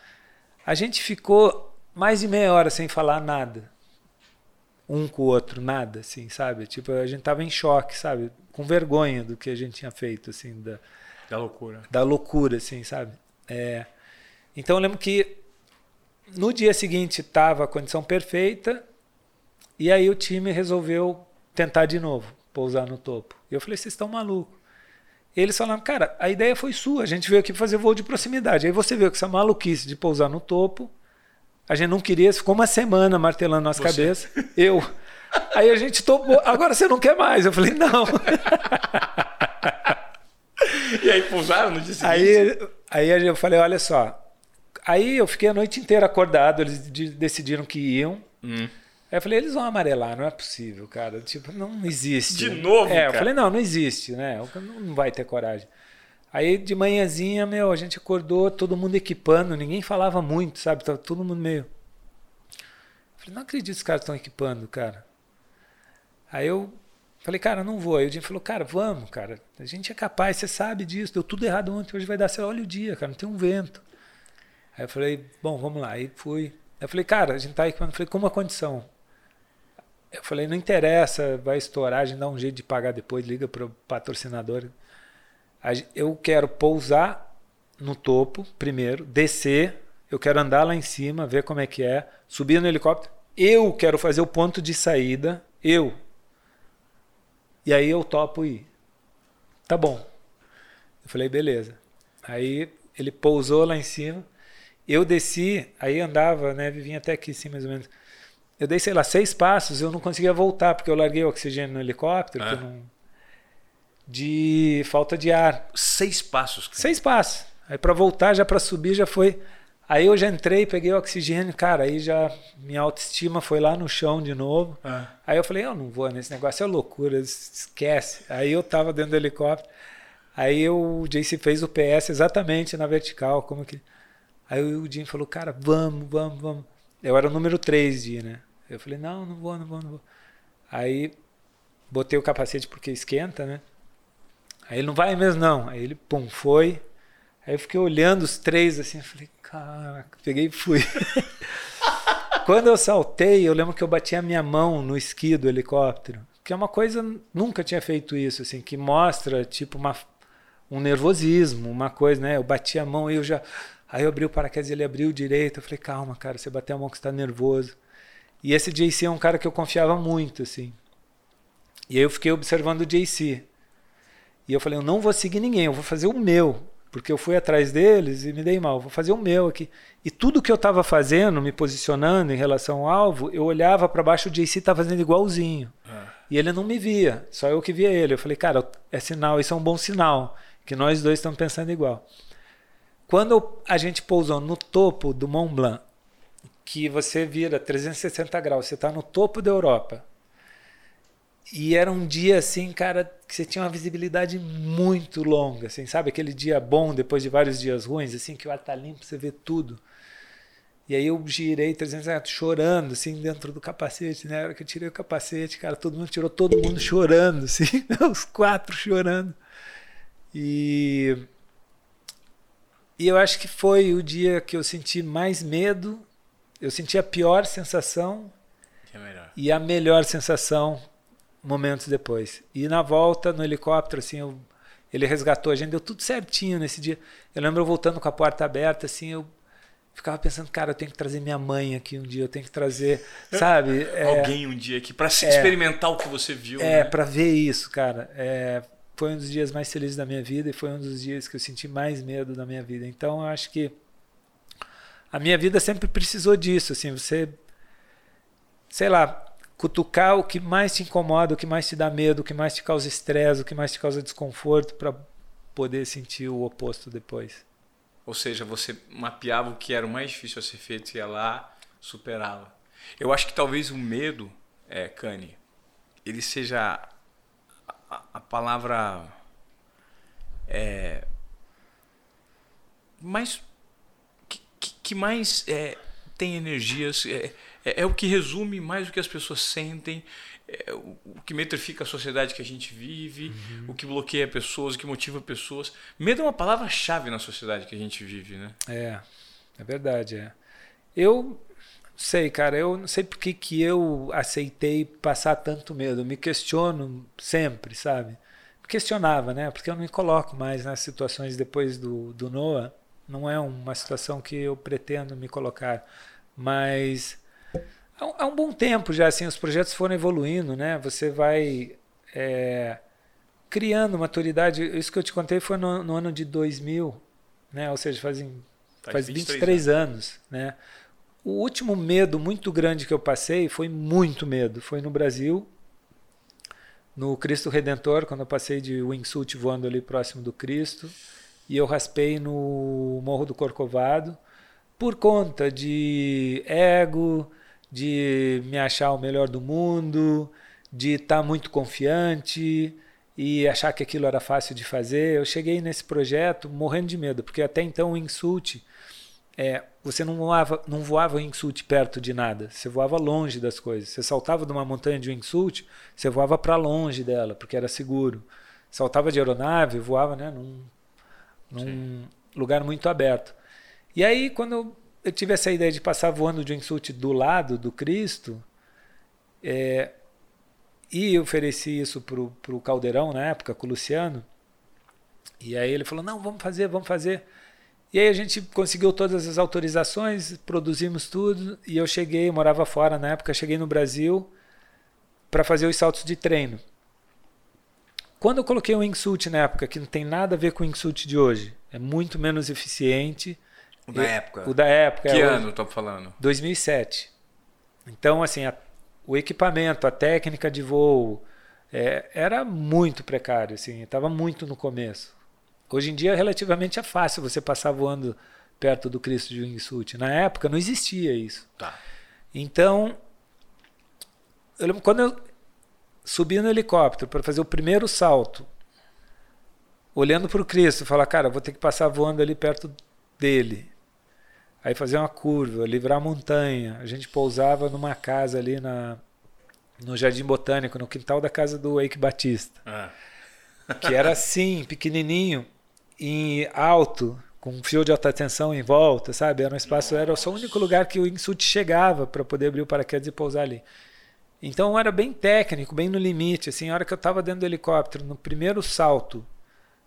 A gente ficou mais de meia hora sem falar nada. Um com o outro, nada, assim, sabe? Tipo, a gente tava em choque, sabe? Com vergonha do que a gente tinha feito, assim, da, da loucura. Da loucura, assim, sabe? É, então eu lembro que no dia seguinte estava a condição perfeita e aí o time resolveu tentar de novo, pousar no topo. E eu falei, vocês estão malucos. Eles falaram, cara, a ideia foi sua, a gente veio aqui fazer voo de proximidade. Aí você viu que essa maluquice de pousar no topo, a gente não queria, ficou uma semana martelando nas cabeças. Eu. Aí a gente topou, agora você não quer mais. Eu falei, não. e aí pousaram no dia seguinte? Aí, aí eu falei, olha só. Aí eu fiquei a noite inteira acordado, eles decidiram que iam. Hum. Aí eu falei, eles vão amarelar, não é possível, cara. Tipo, não existe. De novo, É, cara. eu falei, não, não existe, né? Não vai ter coragem. Aí de manhãzinha, meu, a gente acordou, todo mundo equipando, ninguém falava muito, sabe? Tava todo mundo meio. Eu falei, não acredito que os caras estão equipando, cara. Aí eu Falei, cara, não vou. Aí o Jim falou, cara, vamos, cara. A gente é capaz, você sabe disso. Deu tudo errado ontem, hoje vai dar certo. Olha o dia, cara, não tem um vento. Aí eu falei, bom, vamos lá. Aí fui. Aí eu falei, cara, a gente tá equipando. Eu falei, como a condição? Eu falei, não interessa, vai estourar, a gente dá um jeito de pagar depois, liga pro patrocinador. Eu quero pousar no topo primeiro, descer, eu quero andar lá em cima, ver como é que é, subir no helicóptero. Eu quero fazer o ponto de saída, eu, e aí eu topo ir. Tá bom. Eu falei, beleza. Aí ele pousou lá em cima Eu desci, aí andava, né? Vinha até aqui assim, mais ou menos. Eu dei, sei lá, seis passos, eu não conseguia voltar, porque eu larguei o oxigênio no helicóptero, ah. não... de falta de ar. Seis passos? Cara. Seis passos. Aí para voltar, já para subir, já foi. Aí eu já entrei, peguei o oxigênio, cara, aí já minha autoestima foi lá no chão de novo. Ah. Aí eu falei, eu não vou nesse negócio, é loucura, esquece. Aí eu tava dentro do helicóptero, aí o JC fez o PS exatamente na vertical, como que... Aí o Jim falou, cara, vamos, vamos, vamos. Eu era o número 3 de ir, né? Eu falei, não, não vou, não vou, não vou. Aí botei o capacete porque esquenta, né? Aí ele não vai mesmo, não. Aí ele, pum, foi. Aí eu fiquei olhando os três assim, eu falei, caraca, peguei e fui. Quando eu saltei, eu lembro que eu bati a minha mão no esqui do helicóptero, que é uma coisa, nunca tinha feito isso, assim, que mostra, tipo, uma, um nervosismo, uma coisa, né? Eu bati a mão e eu já Aí eu abri o paraquedas, ele abriu direito. Eu falei, calma, cara, você bateu a mão que está nervoso. E esse JC é um cara que eu confiava muito, assim. E aí eu fiquei observando o JC. E eu falei, eu não vou seguir ninguém, eu vou fazer o meu. Porque eu fui atrás deles e me dei mal, vou fazer o meu aqui. E tudo que eu estava fazendo, me posicionando em relação ao alvo, eu olhava para baixo, o JC estava fazendo igualzinho. É. E ele não me via, só eu que via ele. Eu falei, cara, é sinal, isso é um bom sinal, que nós dois estamos pensando igual. Quando a gente pousou no topo do Mont Blanc, que você vira 360 graus, você está no topo da Europa. E era um dia assim, cara, que você tinha uma visibilidade muito longa, assim, sabe? Aquele dia bom depois de vários dias ruins, assim, que o ar tá limpo, você vê tudo. E aí eu girei 360 chorando, assim, dentro do capacete, né? Na hora que eu tirei o capacete, cara, todo mundo tirou, todo mundo chorando, assim, os quatro chorando. E e eu acho que foi o dia que eu senti mais medo, eu senti a pior sensação é e a melhor sensação momentos depois. E na volta no helicóptero, assim, eu, ele resgatou a gente, deu tudo certinho nesse dia. Eu lembro eu voltando com a porta aberta, assim, eu ficava pensando, cara, eu tenho que trazer minha mãe aqui um dia, eu tenho que trazer, sabe? É, Alguém um dia aqui para é, experimentar o que você viu. É, né? para ver isso, cara. É, foi um dos dias mais felizes da minha vida e foi um dos dias que eu senti mais medo da minha vida. Então eu acho que a minha vida sempre precisou disso, assim, você sei lá, cutucar o que mais te incomoda, o que mais te dá medo, o que mais te causa estresse, o que mais te causa desconforto para poder sentir o oposto depois. Ou seja, você mapeava o que era o mais difícil a ser feito e ia lá, superava. Eu acho que talvez o medo, é, Kanye, ele seja a, palavra é, mais que, que mais é, tem energias é, é, é, o que resume mais o que as pessoas sentem é, o, o, que metrifica a sociedade que a gente vive uhum. o que bloqueia pessoas o que motiva pessoas. Medo é uma palavra chave na sociedade que a gente vive né? É é verdade é. Eu sei, cara, eu não sei por que, que eu aceitei passar tanto medo. Eu me questiono sempre, sabe? Me questionava, né? Porque eu não me coloco mais nas situações depois do, do Noah. Não é uma situação que eu pretendo me colocar. Mas há um, bom tempo já, assim, os projetos foram evoluindo, né? Você vai é, criando maturidade. Isso que eu te contei foi no, no ano de 2000, né? Ou seja, fazem, faz 23, 23 anos, anos né? O último medo muito grande que eu passei foi muito medo. Foi no Brasil, no Cristo Redentor, quando eu passei de wingsuit voando ali próximo do Cristo. E eu raspei no Morro do Corcovado por conta de ego, de me achar o melhor do mundo, de estar tá muito confiante e achar que aquilo era fácil de fazer. Eu cheguei nesse projeto morrendo de medo, porque até então o wingsuit é, você não voava, não voava wingsuit perto de nada, você voava longe das coisas. Você saltava de uma montanha de wingsuit, você voava para longe dela, porque era seguro. Saltava de aeronave, voava né, num, num lugar muito aberto. E aí, quando eu tive essa ideia de passar voando de wingsuit do lado do Cristo, é, e ofereci isso para o Caldeirão na época, com o Luciano, e aí ele falou, não, vamos fazer, vamos fazer. E aí a gente conseguiu todas as autorizações, produzimos tudo e eu cheguei, eu morava fora na época, cheguei no Brasil para fazer os saltos de treino. Quando eu coloquei o wingsuit na época, que não tem nada a ver com o wingsuit de hoje, é muito menos eficiente, O da época. O da época. Que é ano estou falando? 2007. Então, assim, a, o equipamento, a técnica de voo, é, era muito precário, assim, estava muito no começo. Hoje em dia, relativamente é fácil você passar voando perto do Cristo de Wingsuit. Na época, não existia isso. Tá. Então, eu lembro quando eu subi no helicóptero para fazer o primeiro salto, olhando para o Cristo, falar, cara, vou ter que passar voando ali perto dele. Aí fazer uma curva, livrar a montanha. A gente pousava numa casa ali na, no Jardim Botânico, no quintal da casa do Eike Batista. Ah. que era assim, pequenininho e alto, com um fio de alta tensão em volta, sabe? Era um espaço, era só o único lugar que o Insult chegava para poder abrir o paraquedas e pousar ali. Então era bem técnico, bem no limite. Assim, a hora que eu estava dentro do helicóptero, no primeiro salto,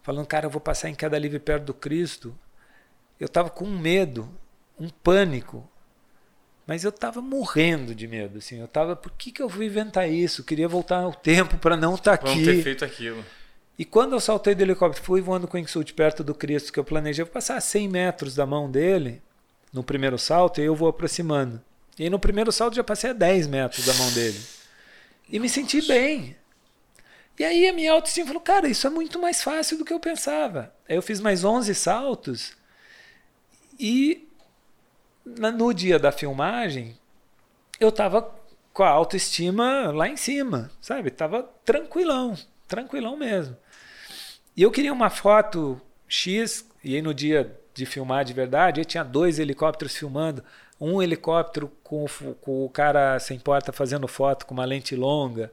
falando, cara, eu vou passar em queda livre perto do Cristo, eu estava com um medo, um pânico. Mas eu estava morrendo de medo, assim. Eu estava, por que, que eu fui inventar isso? Eu queria voltar ao tempo para não estar tá aqui. Vamos ter feito aquilo. E quando eu saltei do helicóptero, fui voando com o Insult perto do Cristo, que eu planejei passar a 100 metros da mão dele, no primeiro salto, e eu vou aproximando. E aí no primeiro salto já passei a 10 metros da mão dele. E me senti bem. E aí a minha autoestima falou, cara, isso é muito mais fácil do que eu pensava. Aí eu fiz mais 11 saltos e no dia da filmagem eu tava com a autoestima lá em cima, sabe? Tava tranquilão, tranquilão mesmo. E eu queria uma foto X, e aí no dia de filmar de verdade, eu tinha dois helicópteros filmando, um helicóptero com, com o cara sem porta fazendo foto com uma lente longa.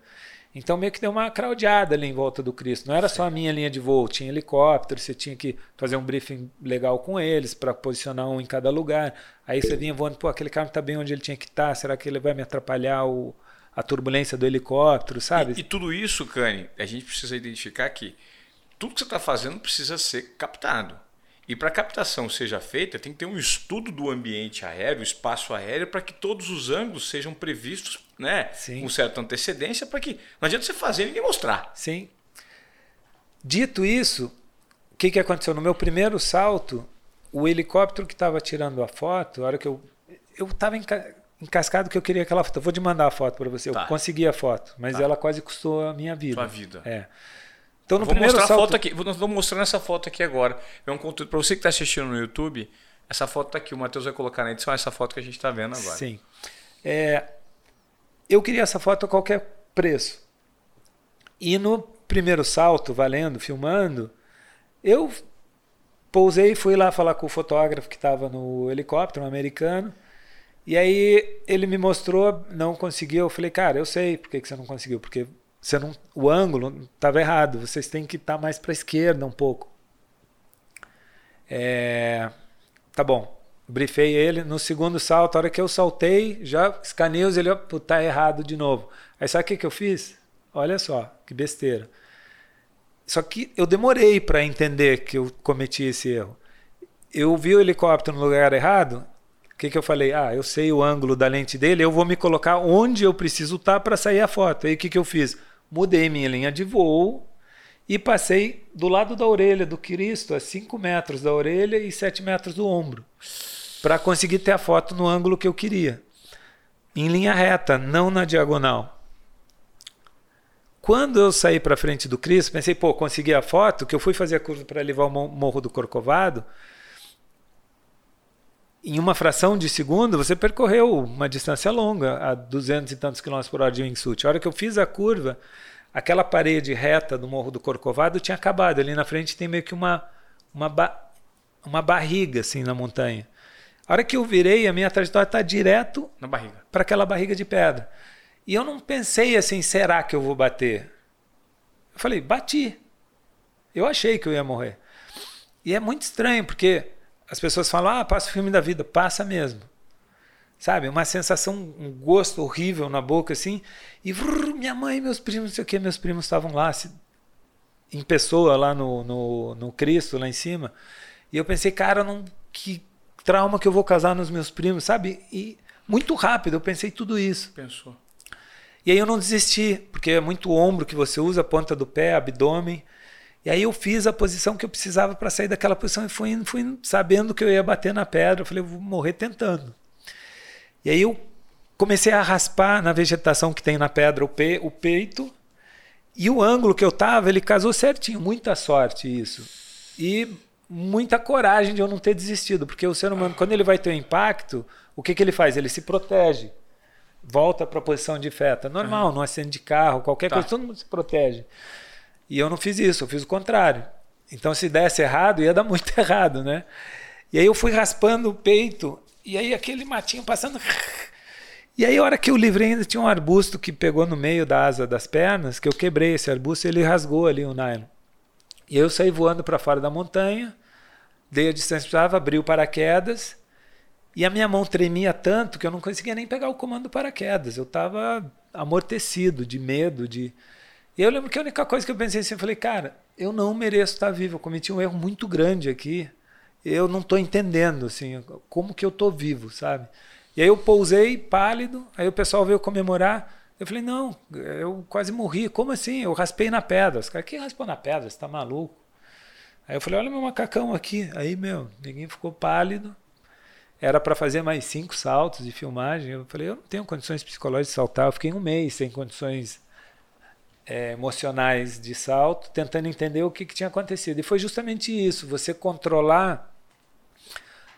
Então meio que deu uma craudiada ali em volta do Cristo. Não era só a minha linha de voo, tinha helicóptero, você tinha que fazer um briefing legal com eles para posicionar um em cada lugar. Aí você vinha voando, pô, aquele cara não está bem onde ele tinha que estar, tá, será que ele vai me atrapalhar o, a turbulência do helicóptero, sabe? E, e tudo isso, Cani, a gente precisa identificar que tudo que você está fazendo precisa ser captado. E para a captação seja feita, tem que ter um estudo do ambiente aéreo, espaço aéreo, para que todos os ângulos sejam previstos né, Sim. com certa antecedência, para que não adianta você fazer e ninguém mostrar. Sim. Dito isso, o que, que aconteceu? No meu primeiro salto, o helicóptero que estava tirando a foto, a hora que eu. Eu estava enca, encascado que eu queria aquela foto. Eu vou te mandar a foto para você. Tá. Eu consegui a foto, mas tá. ela quase custou a minha vida. Sua vida. É. Então, no vou primeiro mostrar salto... a foto aqui. Vamos mostrando essa foto aqui agora. É um conteúdo para você que está assistindo no YouTube. Essa foto está aqui. O Matheus vai colocar na edição essa foto que a gente está vendo agora. Sim. É, eu queria essa foto a qualquer preço. E no primeiro salto, valendo, filmando, eu pousei e fui lá falar com o fotógrafo que estava no helicóptero, um americano. E aí ele me mostrou, não conseguiu. Eu falei, cara, eu sei por que, que você não conseguiu. Porque você não, o ângulo estava errado. Vocês têm que estar tá mais para a esquerda um pouco. É, tá bom. Briefei ele. No segundo salto, a hora que eu saltei, já escaneei os ele, tá errado de novo. Aí sabe o que, que eu fiz? Olha só, que besteira. Só que eu demorei para entender que eu cometi esse erro. Eu vi o helicóptero no lugar errado. O que, que eu falei? Ah, eu sei o ângulo da lente dele, eu vou me colocar onde eu preciso estar tá para sair a foto. Aí o que, que eu fiz? Mudei minha linha de voo e passei do lado da orelha do Cristo, a 5 metros da orelha e 7 metros do ombro, para conseguir ter a foto no ângulo que eu queria. Em linha reta, não na diagonal. Quando eu saí para frente do Cristo, pensei, pô, consegui a foto, que eu fui fazer a curva para levar o Morro do Corcovado. Em uma fração de segundo, você percorreu uma distância longa, a 200 e tantos quilômetros por hora de wingsuit. A hora que eu fiz a curva, aquela parede reta do Morro do Corcovado tinha acabado. Ali na frente tem meio que uma, uma, ba uma barriga assim na montanha. A hora que eu virei, a minha trajetória está direto na barriga para aquela barriga de pedra. E eu não pensei assim, será que eu vou bater? Eu falei, bati. Eu achei que eu ia morrer. E é muito estranho, porque as pessoas falam, ah, passa o filme da vida. Passa mesmo sabe? Uma sensação, um gosto horrível na boca, assim. E vrr, minha mãe, meus primos, não sei o que, meus primos estavam lá, se, em pessoa, lá no, no, no Cristo, lá em cima. E eu pensei, cara, não, que trauma que eu vou casar nos meus primos, sabe? E muito rápido, eu pensei tudo isso. Pensou. E aí eu não desisti, porque é muito ombro que você usa, ponta do pé, abdômen. E aí eu fiz a posição que eu precisava para sair daquela posição e fui indo, fui indo, sabendo que eu ia bater na pedra. Eu falei, eu vou morrer tentando. E aí eu comecei a raspar na vegetação que tem na pedra o, pe o peito. E o ângulo que eu tava, ele casou certinho. Muita sorte isso. E muita coragem de eu não ter desistido. Porque o ser humano, quando ele vai ter um impacto, o que, que ele faz? Ele se protege. Volta para a posição de feta. Normal, uhum. no acidente de carro, qualquer tá. coisa, todo mundo se protege. E eu não fiz isso, eu fiz o contrário. Então, se desse errado, ia dar muito errado, né? E aí eu fui raspando o peito, e aí aquele matinho passando. E aí, a hora que eu livrei, ainda tinha um arbusto que pegou no meio da asa das pernas, que eu quebrei esse arbusto e ele rasgou ali o nylon. E eu saí voando para fora da montanha, dei a distância que precisava, abri o paraquedas, e a minha mão tremia tanto que eu não conseguia nem pegar o comando do paraquedas. Eu estava amortecido, de medo, de. E eu lembro que a única coisa que eu pensei assim, eu falei, cara, eu não mereço estar vivo. Eu cometi um erro muito grande aqui. Eu não estou entendendo, assim, como que eu estou vivo, sabe? E aí eu pousei pálido, aí o pessoal veio comemorar. Eu falei, não, eu quase morri. Como assim? Eu raspei na pedra. Os caras, quem raspou na pedra? Você tá maluco? Aí eu falei, olha meu macacão aqui. Aí, meu, ninguém ficou pálido. Era para fazer mais cinco saltos de filmagem. Eu falei, eu não tenho condições psicológicas de saltar. Eu fiquei um mês sem condições é, emocionais de salto, tentando entender o que, que tinha acontecido. E foi justamente isso, você controlar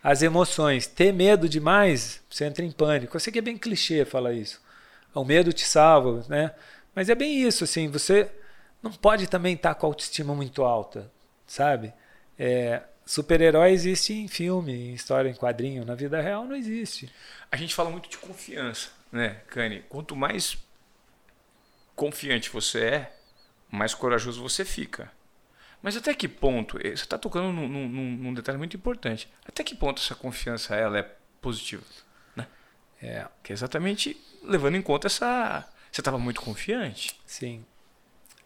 as emoções. Ter medo demais, você entra em pânico. Eu sei que é bem clichê falar isso. O medo te salva, né? Mas é bem isso, assim, você não pode também estar com a autoestima muito alta, sabe? É, Super-herói existe em filme, em história, em quadrinho. Na vida real não existe. A gente fala muito de confiança, né, Kanye? Quanto mais confiante você é, mais corajoso você fica. Mas até que ponto, eh, você está tocando num, num, num, detalhe muito importante, até que ponto essa confiança ela é positiva? Né? É. Que é exatamente levando em conta essa. Você estava muito confiante? Sim.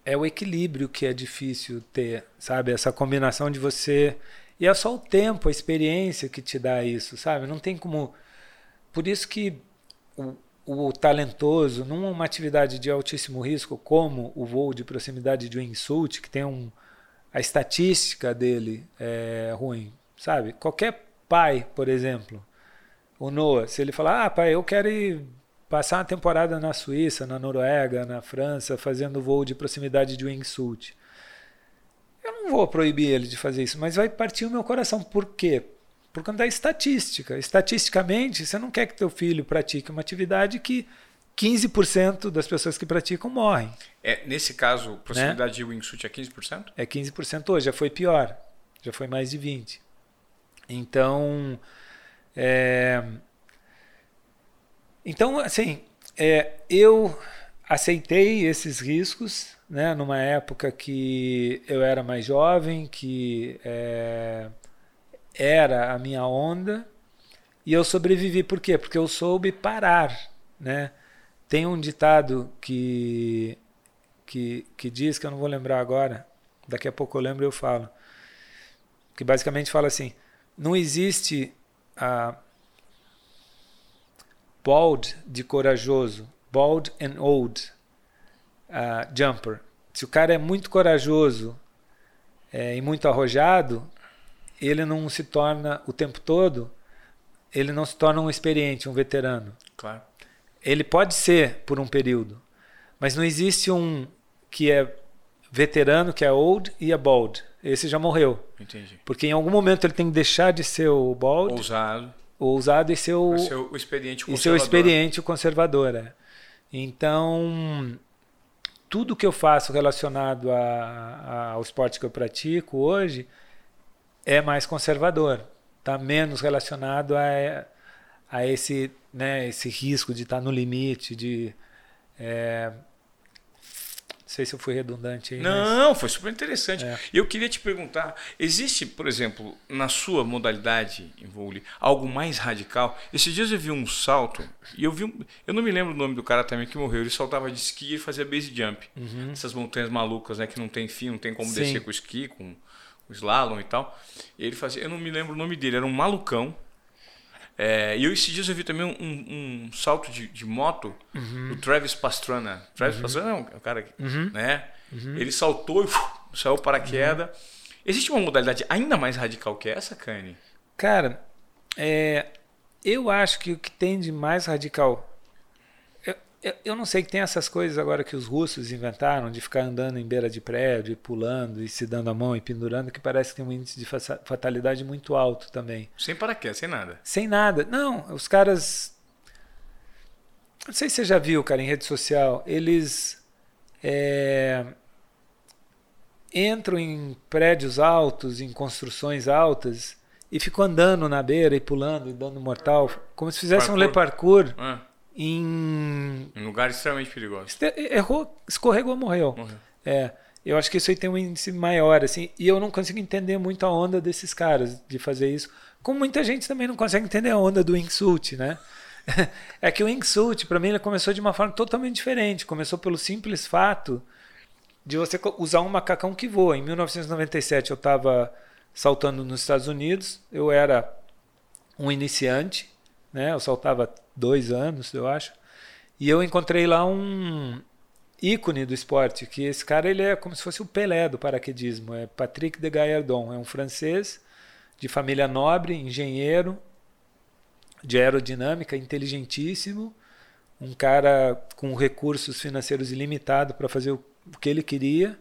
É o equilíbrio que é difícil ter, sabe? Essa combinação de você. E é só o tempo, a experiência que te dá isso, sabe? Não tem como. Por isso que o, o talentoso, numa atividade de altíssimo risco, como o voo de proximidade de um insult, que tem um, a estatística dele é ruim, sabe? Qualquer pai, por exemplo, o Noah, se ele falar, ah, pai, eu quero ir passar uma temporada na Suíça, na Noruega, na França, fazendo voo de proximidade de wingsuit. Eu não vou proibir ele de fazer isso, mas vai partir o meu coração. Por quê? Por conta da estatística. Estatisticamente, você não quer que teu filho pratique uma atividade que 15% das pessoas que praticam morrem. É, nesse caso, proximidade né? de wingsuit é 15%? É 15% hoje, já foi pior. Já foi mais de 20%. Então, é... então assim, é, eu aceitei esses riscos, né, numa época que eu era mais jovem, que é, era a minha onda, e eu sobrevivi. Por quê? Porque eu soube parar, né? Tem um ditado que, que, que diz, que eu não vou lembrar agora, daqui a pouco eu lembro e eu falo, que basicamente fala assim: não existe a bold de corajoso, bold and old jumper. Se o cara é muito corajoso é, e muito arrojado, ele não se torna o tempo todo, ele não se torna um experiente, um veterano. Claro. Ele pode ser por um período, mas não existe um que é veterano, que é old e é bold. Esse já morreu. Entendi. Porque em algum momento ele tem que deixar de ser o bold. Ousado. Ousado e ser o, ser o experiente conservador. E ser o experiente o conservador. É. Então, tudo que eu faço relacionado a, a, ao esporte que eu pratico hoje é mais conservador. Está menos relacionado a, a esse né, esse risco de estar no limite, de. É, não sei se eu fui redundante aí. Não, mas... foi super interessante. É. Eu queria te perguntar: existe, por exemplo, na sua modalidade em vôlei, algo mais radical? Esses dias eu vi um salto, e eu vi um, Eu não me lembro o nome do cara também que morreu. Ele saltava de esqui e fazia base jump. Uhum. Essas montanhas malucas, né? Que não tem fim, não tem como Sim. descer com o esqui, com o slalom e tal. E ele fazia. Eu não me lembro o nome dele, era um malucão. É, e eu, esses dias eu vi também um, um salto de, de moto uhum. do Travis Pastrana. Travis uhum. Pastrana é um, é cara, uhum. né? Uhum. Ele saltou e uf, saiu paraquedas. Uhum. Existe uma modalidade ainda mais radical que essa, Kanye? Cara, é, eu acho que o que tem de mais radical. Eu, eu, não sei que tem essas coisas agora que os russos inventaram de ficar andando em beira de prédio, e pulando e se dando a mão e pendurando, que parece que tem um índice de fatalidade muito alto também. Sem paraquedas, sem nada. Sem nada. Não, os caras. Não sei se você já viu, cara, em rede social. Eles. É, entram em prédios altos, em construções altas e ficou andando na beira e pulando e dando mortal, como se fizesse parkour. um le parkour ah. Em... em lugar extremamente perigoso. Errou, escorregou, morreu. morreu. É, eu acho que isso aí tem um índice maior, assim, e eu não consigo entender muito a onda desses caras de fazer isso. Como muita gente também não consegue entender a onda do insult, né? é que o insult, para mim, ele começou de uma forma totalmente diferente. Começou pelo simples fato de você usar um macacão que voa. Em 1997 eu estava saltando nos Estados Unidos. Eu era um iniciante, né? Eu saltava dois anos, eu acho. E eu encontrei lá um ícone do esporte, que esse cara ele é como se fosse o Pelé do paraquedismo. É Patrick de Gaillardon, é um francês de família nobre, engenheiro de aerodinâmica, inteligentíssimo, um cara com recursos financeiros ilimitados para fazer o que ele queria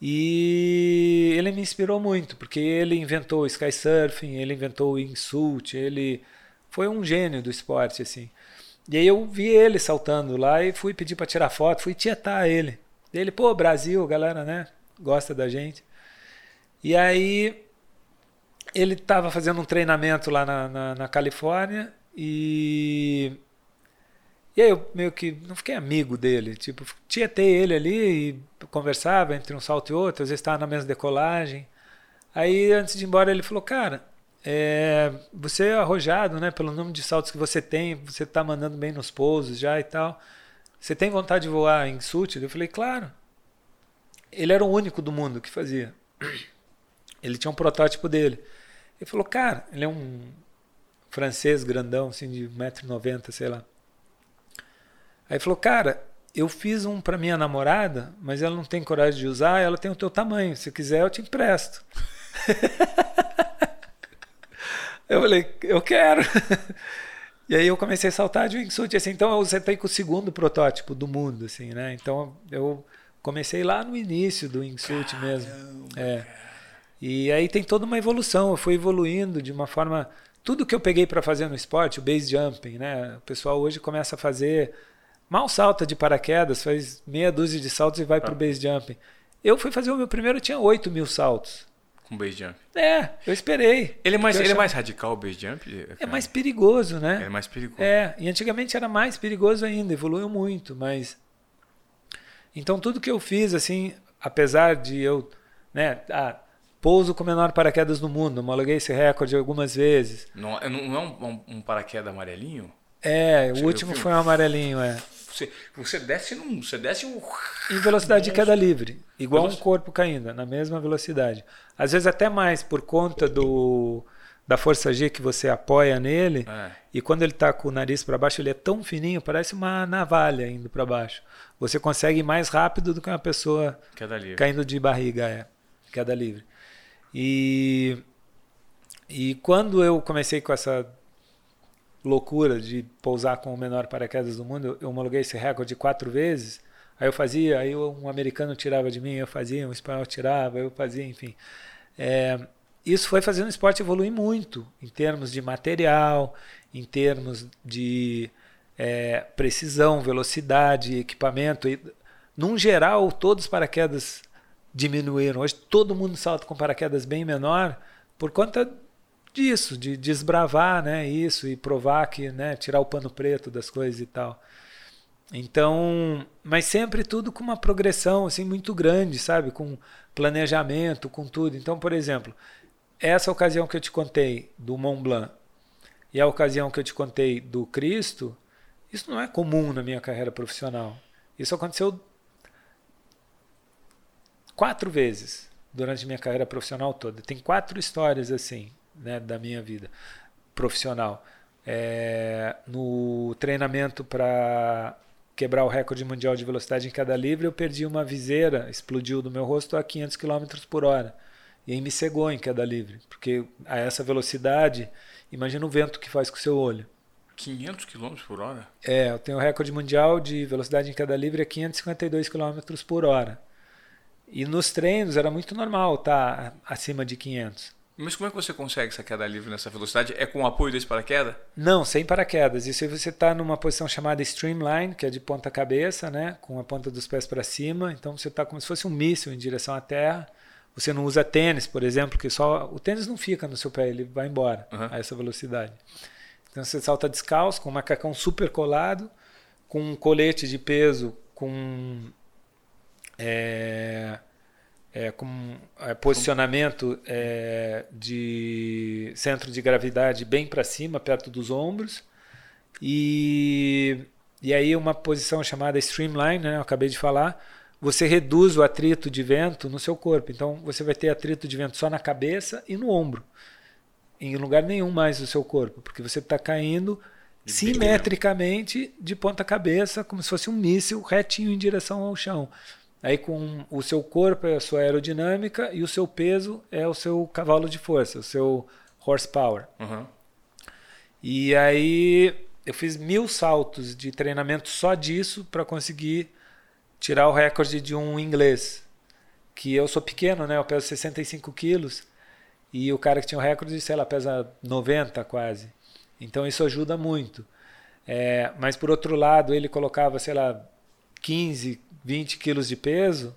e ele me inspirou muito, porque ele inventou o sky surfing, ele inventou o insult, ele foi um gênio do esporte assim. E aí eu vi ele saltando lá e fui pedir para tirar foto, fui tietar ele. Ele, pô, Brasil, galera, né? Gosta da gente. E aí ele estava fazendo um treinamento lá na, na, na Califórnia e e aí eu meio que não fiquei amigo dele, tipo, tietei ele ali e conversava entre um salto e outro, às vezes estava na mesma decolagem. Aí antes de ir embora ele falou, cara, é, você é arrojado, né, pelo número de saltos que você tem, você está mandando bem nos pousos já e tal. Você tem vontade de voar em Sult? Eu falei, claro. Ele era o único do mundo que fazia. Ele tinha um protótipo dele. Ele falou, cara, ele é um francês grandão, assim, de 1,90m, sei lá. Aí falou, cara, eu fiz um para minha namorada, mas ela não tem coragem de usar, ela tem o teu tamanho. Se quiser, eu te empresto. eu falei, eu quero. e aí eu comecei a saltar de wingsuit, assim, então eu sentei com o segundo protótipo do mundo, assim, né? Então eu comecei lá no início do wingsuit Caramba, mesmo. É. E aí tem toda uma evolução, eu fui evoluindo de uma forma tudo que eu peguei para fazer no esporte, o base jumping, né? O pessoal hoje começa a fazer mal salta de paraquedas, faz meia dúzia de saltos e vai ah. pro base jumping. Eu fui fazer o meu primeiro, tinha 8 mil saltos. Com base jump? É, eu esperei. Ele é mais, ele é mais radical o base jump? É mais perigoso, né? É mais perigoso. É, e antigamente era mais perigoso ainda, evoluiu muito, mas. Então tudo que eu fiz, assim, apesar de eu. Né, ah, pouso com o menor paraquedas do mundo, homologuei esse recorde algumas vezes. Não, não é um, um, um paraquedas amarelinho? É, o último foi um amarelinho, é. Você, você desce num. Você desce um. Em velocidade de queda livre. Igual um corpo caindo, na mesma velocidade. Às vezes até mais, por conta do da força G que você apoia nele. É. E quando ele está com o nariz para baixo, ele é tão fininho, parece uma navalha indo para baixo. Você consegue ir mais rápido do que uma pessoa caindo de barriga, é. Queda livre. E, e quando eu comecei com essa loucura de pousar com o menor paraquedas do mundo, eu homologuei esse recorde quatro vezes. Aí eu fazia, aí um americano tirava de mim, eu fazia, um espanhol tirava, eu fazia, enfim. É, isso foi fazendo o esporte evoluir muito em termos de material, em termos de é, precisão, velocidade, equipamento. E, num geral, todos os paraquedas diminuíram. Hoje todo mundo salta com paraquedas bem menor por conta disso, de desbravar, né, isso e provar que, né, tirar o pano preto das coisas e tal. Então, mas sempre tudo com uma progressão assim muito grande, sabe, com planejamento, com tudo. Então, por exemplo, essa ocasião que eu te contei do Mont Blanc e a ocasião que eu te contei do Cristo, isso não é comum na minha carreira profissional. Isso aconteceu quatro vezes durante minha carreira profissional toda. Tem quatro histórias assim né, da minha vida profissional. É, no treinamento para quebrar o recorde mundial de velocidade em queda livre, eu perdi uma viseira, explodiu do meu rosto a 500 km por hora. E aí me cegou em queda livre, porque a essa velocidade, imagina o vento que faz com o seu olho. 500 km por hora? É, eu tenho o recorde mundial de velocidade em queda livre a 552 km por hora. E nos treinos era muito normal estar acima de 500. Mas como é que você consegue essa queda livre nessa velocidade? É com o apoio desse paraquedas? Não, sem paraquedas. Isso aí você está numa posição chamada streamline, que é de ponta cabeça, né? com a ponta dos pés para cima. Então você está como se fosse um míssil em direção à terra. Você não usa tênis, por exemplo, que só o tênis não fica no seu pé, ele vai embora uhum. a essa velocidade. Então você salta descalço, com um macacão super colado, com um colete de peso, com é, é, com é, posicionamento é, de centro de gravidade bem para cima, perto dos ombros. E, e aí uma posição chamada streamline, né, eu acabei de falar, você reduz o atrito de vento no seu corpo. Então você vai ter atrito de vento só na cabeça e no ombro, em lugar nenhum mais do seu corpo, porque você está caindo simetricamente de ponta cabeça, como se fosse um míssil retinho em direção ao chão. Aí com o seu corpo é a sua aerodinâmica e o seu peso é o seu cavalo de força, o seu horsepower. Uhum. E aí eu fiz mil saltos de treinamento só disso para conseguir tirar o recorde de um inglês. Que eu sou pequeno, né? Eu peso 65 quilos e o cara que tinha o recorde, sei lá, pesa 90 quase. Então isso ajuda muito. É, mas por outro lado, ele colocava, sei lá, 15, 20 quilos de peso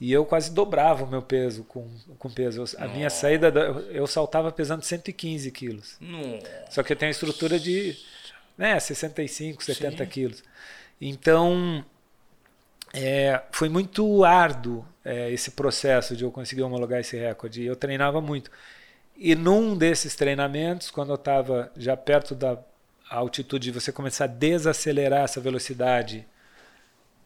e eu quase dobrava o meu peso com, com peso. Eu, a minha saída, eu saltava pesando 115 quilos. Nossa. Só que eu tenho a estrutura de né, 65, 70 Sim. quilos. Então, é, foi muito árduo é, esse processo de eu conseguir homologar esse recorde. Eu treinava muito. E num desses treinamentos, quando eu estava já perto da altitude de você começar a desacelerar essa velocidade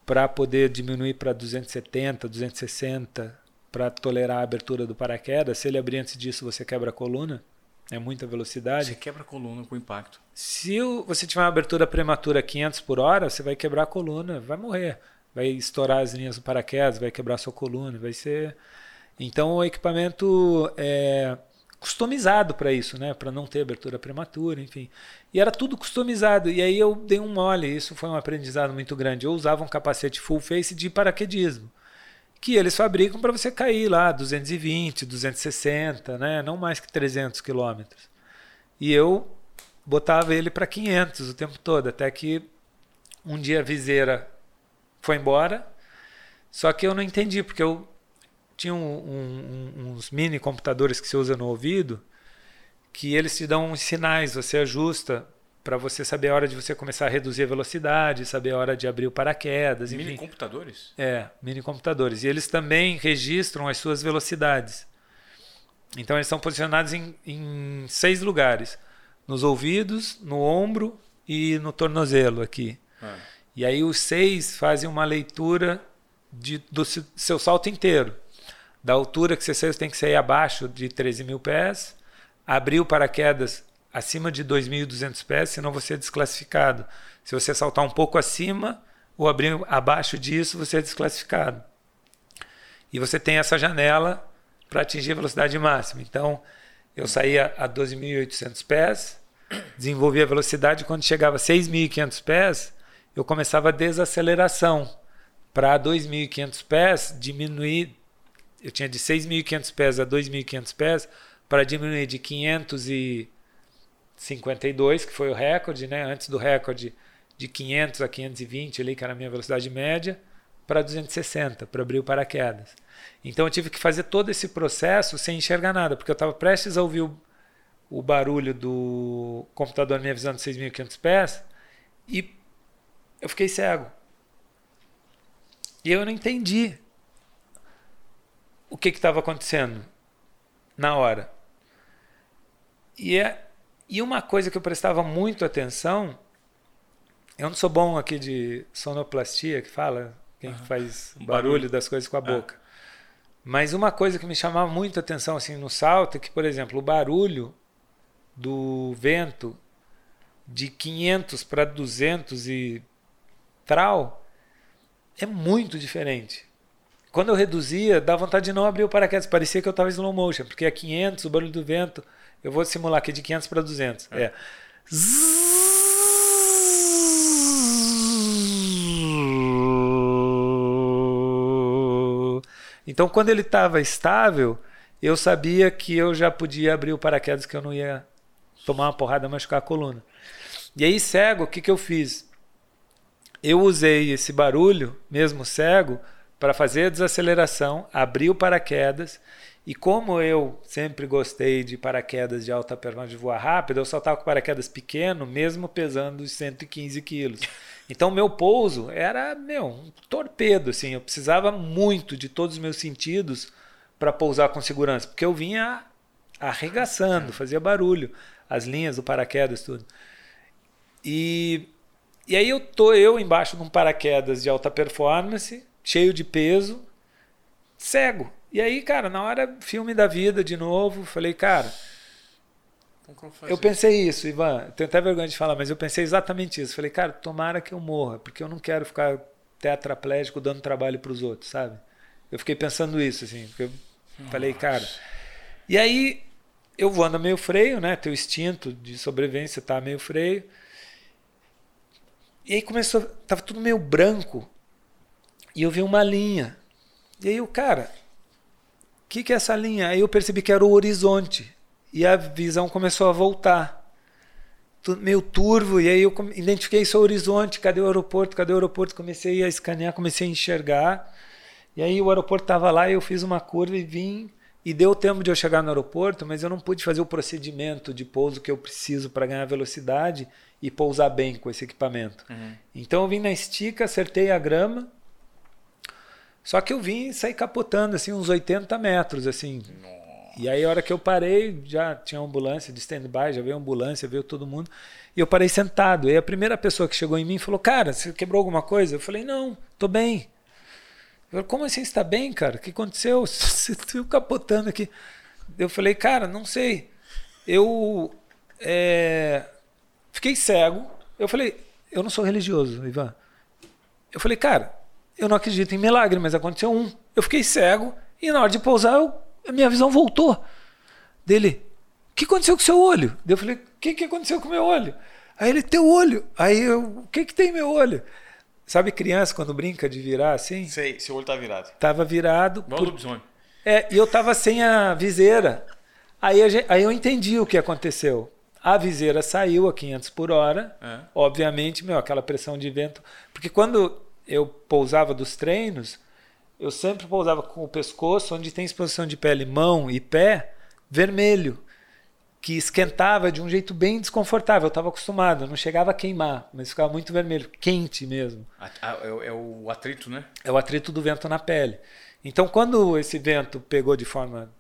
para poder diminuir para 270, 260, para tolerar a abertura do paraquedas. Se ele abrir antes disso, você quebra a coluna. É muita velocidade. Você quebra a coluna com impacto. Se você tiver uma abertura prematura 500 por hora, você vai quebrar a coluna, vai morrer. Vai estourar as linhas do paraquedas, vai quebrar a sua coluna, vai ser. Então o equipamento é, customizado para isso, né? Para não ter abertura prematura, enfim. E era tudo customizado. E aí eu dei um mole, isso foi um aprendizado muito grande. Eu usava um capacete full face de paraquedismo, que eles fabricam para você cair lá 220, 260, né? Não mais que 300 quilômetros. E eu botava ele para 500 o tempo todo, até que um dia a viseira foi embora. Só que eu não entendi, porque eu tinha um, um, uns mini computadores que você usa no ouvido que eles te dão uns sinais, você ajusta para você saber a hora de você começar a reduzir a velocidade, saber a hora de abrir o paraquedas, enfim. Mini computadores? É, mini computadores. E eles também registram as suas velocidades. Então eles estão posicionados em, em seis lugares: nos ouvidos, no ombro e no tornozelo aqui. Ah. E aí os seis fazem uma leitura de, do seu salto inteiro da altura que você saiu, você tem que sair abaixo de 13 mil pés, abrir o paraquedas acima de 2.200 pés, senão você é desclassificado. Se você saltar um pouco acima ou abrir abaixo disso, você é desclassificado. E você tem essa janela para atingir a velocidade máxima. Então, eu saía a 12.800 pés, desenvolvia a velocidade, quando chegava a 6.500 pés, eu começava a desaceleração para 2.500 pés, diminuir eu tinha de 6.500 pés a 2.500 pés para diminuir de 552, que foi o recorde, né? antes do recorde de 500 a 520, ali, que era a minha velocidade média, para 260, para abrir o paraquedas. Então eu tive que fazer todo esse processo sem enxergar nada, porque eu estava prestes a ouvir o, o barulho do computador me avisando 6.500 pés e eu fiquei cego. E eu não entendi o que estava acontecendo na hora. E, é, e uma coisa que eu prestava muito atenção, eu não sou bom aqui de sonoplastia, que fala, quem uhum. faz barulho, barulho, das coisas com a é. boca. Mas uma coisa que me chamava muito atenção assim no salto é que, por exemplo, o barulho do vento de 500 para 200 e central é muito diferente. Quando eu reduzia, dá vontade de não abrir o paraquedas. Parecia que eu estava em slow motion, porque é 500, o barulho do vento. Eu vou simular aqui de 500 para 200. É. é. Então, quando ele estava estável, eu sabia que eu já podia abrir o paraquedas, que eu não ia tomar uma porrada machucar a coluna. E aí, cego, o que, que eu fiz? Eu usei esse barulho, mesmo cego, para fazer a desaceleração, abrir o paraquedas. E como eu sempre gostei de paraquedas de alta performance de voar rápido, eu só estava com paraquedas pequeno, mesmo pesando 115 quilos. Então, meu pouso era, meu, um torpedo, assim. Eu precisava muito de todos os meus sentidos para pousar com segurança, porque eu vinha arregaçando, fazia barulho, as linhas do paraquedas, tudo. E, e aí eu tô eu embaixo de um paraquedas de alta performance, cheio de peso, cego. E aí, cara, na hora, filme da vida de novo, falei, cara. Eu pensei isso, Ivan. Tenho até vergonha de falar, mas eu pensei exatamente isso. Falei, cara, tomara que eu morra, porque eu não quero ficar tetraplégico dando trabalho para os outros, sabe? Eu fiquei pensando isso, assim. Eu Nossa. falei, cara. E aí, eu vou andar meio freio, né? Teu instinto de sobrevivência tá meio freio. E aí começou, tava tudo meio branco. E eu vi uma linha. E aí o cara, o que, que é essa linha? Aí eu percebi que era o horizonte. E a visão começou a voltar. Tudo meio turvo. E aí eu identifiquei esse horizonte. Cadê o aeroporto? Cadê o aeroporto? Comecei a escanear, comecei a enxergar. E aí o aeroporto estava lá, eu fiz uma curva e vim. E deu tempo de eu chegar no aeroporto, mas eu não pude fazer o procedimento de pouso que eu preciso para ganhar velocidade e pousar bem com esse equipamento. Uhum. Então eu vim na estica, acertei a grama só que eu vim sair capotando assim uns 80 metros assim. Nossa. E aí a hora que eu parei, já tinha ambulância de stand-by, já veio ambulância, veio todo mundo. E eu parei sentado. E a primeira pessoa que chegou em mim falou: "Cara, você quebrou alguma coisa?" Eu falei: "Não, tô bem." Eu falei, Como assim está bem, cara? O que aconteceu? Você viu capotando aqui. Eu falei: "Cara, não sei. Eu é, fiquei cego." Eu falei: "Eu não sou religioso, Ivan." Eu falei: "Cara, eu não acredito em milagre, mas aconteceu um. Eu fiquei cego e na hora de pousar eu, a minha visão voltou. Dele, o que aconteceu com o seu olho? Eu falei, o que, que aconteceu com o meu olho? Aí ele, teu olho. Aí eu, o que que tem meu olho? Sabe criança quando brinca de virar assim? Sei, seu olho tá virado. Tava virado. Igual por... lobisomem. É, e eu tava sem a viseira. Aí, gente, aí eu entendi o que aconteceu. A viseira saiu a 500 por hora. É. Obviamente, meu, aquela pressão de vento. Porque quando eu pousava dos treinos, eu sempre pousava com o pescoço, onde tem exposição de pele, mão e pé, vermelho, que esquentava de um jeito bem desconfortável. Eu estava acostumado, não chegava a queimar, mas ficava muito vermelho, quente mesmo. É, é o atrito, né? É o atrito do vento na pele. Então, quando esse vento pegou de forma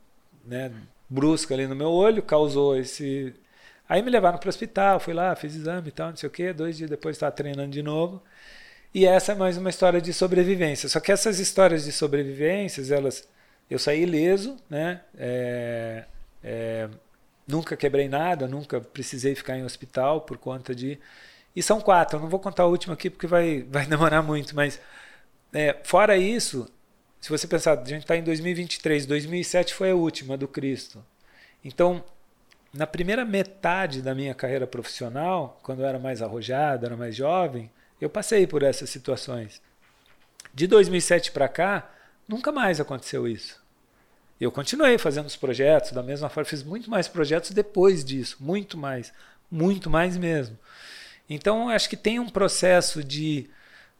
né, brusca ali no meu olho, causou esse. Aí me levaram para o hospital, fui lá, fiz exame e tal, não sei o quê. Dois dias depois estava treinando de novo. E essa é mais uma história de sobrevivência. Só que essas histórias de sobrevivências, elas, eu saí ileso, né? É, é, nunca quebrei nada, nunca precisei ficar em hospital por conta de. E são quatro. Eu não vou contar a última aqui porque vai, vai demorar muito, mas é, fora isso, se você pensar, a gente está em 2023, 2007 foi a última do Cristo. Então, na primeira metade da minha carreira profissional, quando eu era mais arrojado, era mais jovem, eu passei por essas situações. De 2007 para cá, nunca mais aconteceu isso. Eu continuei fazendo os projetos da mesma forma, fiz muito mais projetos depois disso, muito mais, muito mais mesmo. Então, acho que tem um processo de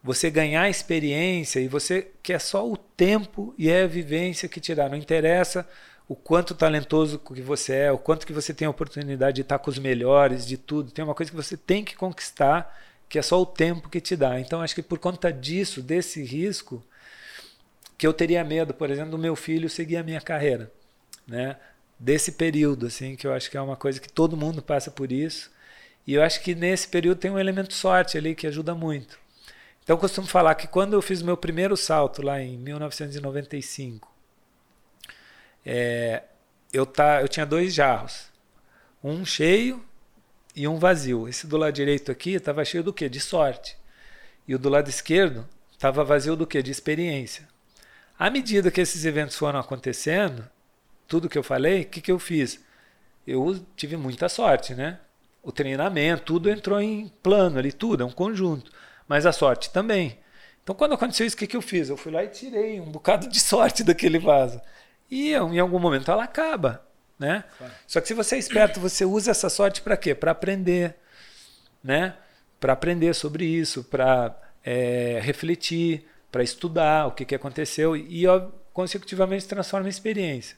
você ganhar experiência e você quer só o tempo e é a vivência que te dá. Não interessa o quanto talentoso que você é, o quanto que você tem a oportunidade de estar com os melhores, de tudo. Tem uma coisa que você tem que conquistar que é só o tempo que te dá. Então, acho que por conta disso, desse risco, que eu teria medo, por exemplo, do meu filho seguir a minha carreira, né? Desse período, assim, que eu acho que é uma coisa que todo mundo passa por isso. E eu acho que nesse período tem um elemento sorte ali que ajuda muito. Então, eu costumo falar que quando eu fiz meu primeiro salto lá em 1995, é, eu, tá, eu tinha dois jarros, um cheio e um vazio. Esse do lado direito aqui estava cheio do quê? De sorte. E o do lado esquerdo estava vazio do que? De experiência. À medida que esses eventos foram acontecendo, tudo que eu falei, o que, que eu fiz? Eu tive muita sorte, né? O treinamento, tudo entrou em plano ali, tudo, é um conjunto. Mas a sorte também. Então, quando aconteceu isso, o que, que eu fiz? Eu fui lá e tirei um bocado de sorte daquele vaso. E em algum momento ela acaba. Né? Claro. Só que se você é esperto, você usa essa sorte para quê? Para aprender. Né? Para aprender sobre isso, para é, refletir, para estudar o que, que aconteceu e, ó, consecutivamente transforma em experiência.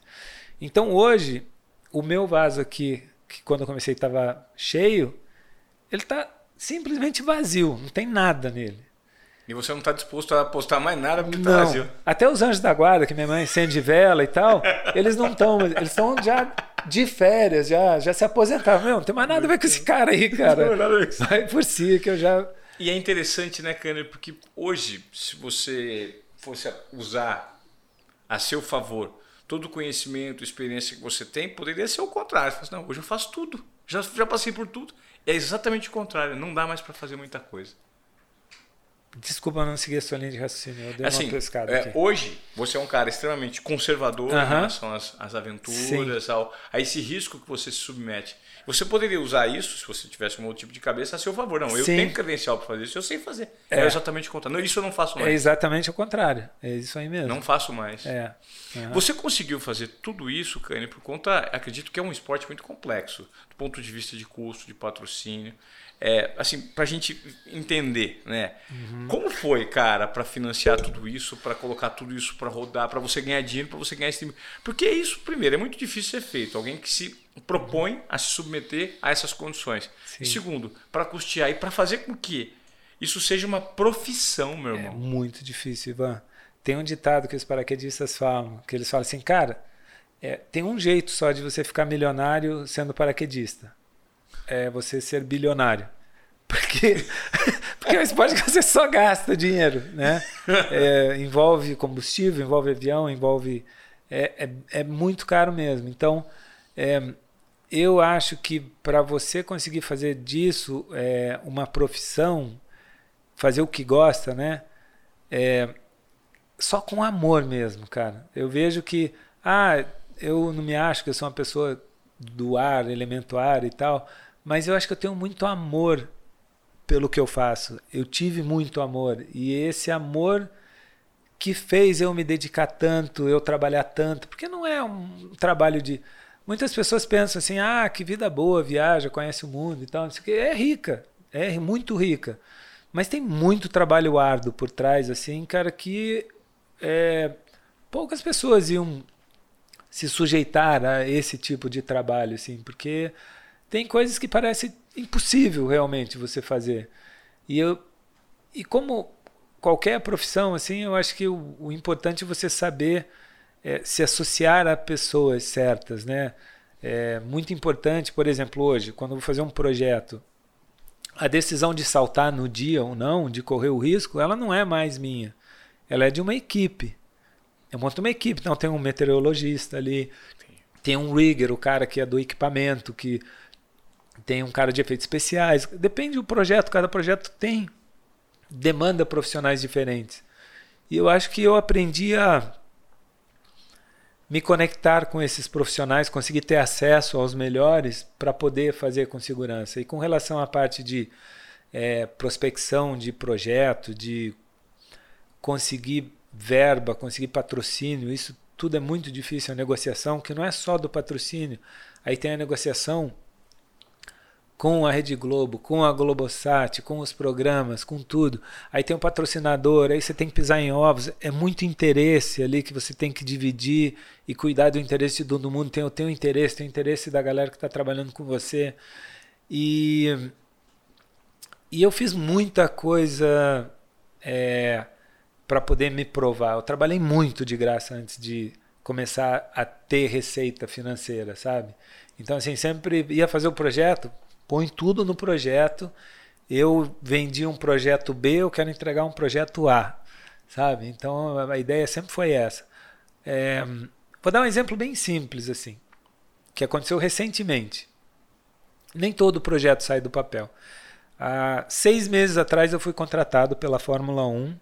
Então hoje, o meu vaso aqui, que quando eu comecei estava cheio, ele está simplesmente vazio, não tem nada nele. E você não está disposto a apostar mais nada porque está vazio. Até os anjos da guarda, que minha mãe acende vela e tal, eles não estão, eles estão já de férias, já, já se aposentaram. Meu, não tem mais nada a ver com esse cara aí, cara. Vai por si, que eu já. E é interessante, né, Kanner, porque hoje, se você fosse usar a seu favor todo o conhecimento, experiência que você tem, poderia ser o contrário. Você fala, não, hoje eu faço tudo, já, já passei por tudo. É exatamente o contrário, não dá mais para fazer muita coisa. Desculpa não seguir a sua linha de raciocínio. Eu dei assim, uma pescada é, Hoje, você é um cara extremamente conservador uh -huh. em relação às, às aventuras, ao, a esse risco que você se submete. Você poderia usar isso, se você tivesse um outro tipo de cabeça, a seu favor. Não, eu Sim. tenho credencial para fazer isso, eu sei fazer. É, é exatamente o contrário. Não, isso eu não faço mais. É exatamente o contrário. É isso aí mesmo. Não faço mais. É. Uhum. Você conseguiu fazer tudo isso, Kanye, por conta, acredito que é um esporte muito complexo, do ponto de vista de custo, de patrocínio é, assim, para a gente entender, né? Uhum. Como foi, cara, para financiar tudo isso, para colocar tudo isso para rodar, para você ganhar dinheiro, para você ganhar esse Porque isso, primeiro, é muito difícil ser feito. Alguém que se propõe a se submeter a essas condições. Sim. E segundo, para custear e para fazer com que isso seja uma profissão, meu é irmão. É muito difícil, Ivan. Tem um ditado que os paraquedistas falam, que eles falam assim, cara, é, tem um jeito só de você ficar milionário sendo paraquedista é você ser bilionário. Porque, porque é um esporte que você só gasta dinheiro, né? É, envolve combustível, envolve avião, envolve... É, é, é muito caro mesmo. Então, é, eu acho que para você conseguir fazer disso é, uma profissão, fazer o que gosta, né? É, só com amor mesmo, cara. Eu vejo que, ah, eu não me acho que eu sou uma pessoa do ar, elemento ar e tal, mas eu acho que eu tenho muito amor pelo que eu faço. Eu tive muito amor e esse amor que fez eu me dedicar tanto, eu trabalhar tanto, porque não é um trabalho de muitas pessoas pensam assim: "Ah, que vida boa, viaja, conhece o mundo e tal". É rica, é muito rica. Mas tem muito trabalho árduo por trás assim, cara, que é, poucas pessoas iam se sujeitar a esse tipo de trabalho assim, porque tem coisas que parece impossível realmente você fazer. E eu e como qualquer profissão assim, eu acho que o, o importante é você saber é, se associar a pessoas certas, né? É muito importante, por exemplo, hoje, quando eu vou fazer um projeto, a decisão de saltar no dia ou não, de correr o risco, ela não é mais minha. Ela é de uma equipe. Eu monto uma equipe, então tem um meteorologista ali, tem um rigger, o cara que é do equipamento, que tem um cara de efeitos especiais. Depende do projeto, cada projeto tem demanda profissionais diferentes. E eu acho que eu aprendi a me conectar com esses profissionais, conseguir ter acesso aos melhores para poder fazer com segurança. E com relação à parte de é, prospecção de projeto, de conseguir verba, conseguir patrocínio, isso tudo é muito difícil. A negociação, que não é só do patrocínio, aí tem a negociação com a Rede Globo, com a Globosat, com os programas, com tudo. Aí tem um patrocinador, aí você tem que pisar em ovos. É muito interesse ali que você tem que dividir e cuidar do interesse de todo mundo. Tem o teu interesse, tem o interesse da galera que está trabalhando com você. E, e eu fiz muita coisa é, para poder me provar. Eu trabalhei muito de graça antes de começar a ter receita financeira, sabe? Então, assim, sempre ia fazer o projeto, põe tudo no projeto. Eu vendi um projeto B, eu quero entregar um projeto A, sabe? Então a ideia sempre foi essa. É, vou dar um exemplo bem simples assim, que aconteceu recentemente. Nem todo projeto sai do papel. Há seis meses atrás eu fui contratado pela Fórmula 1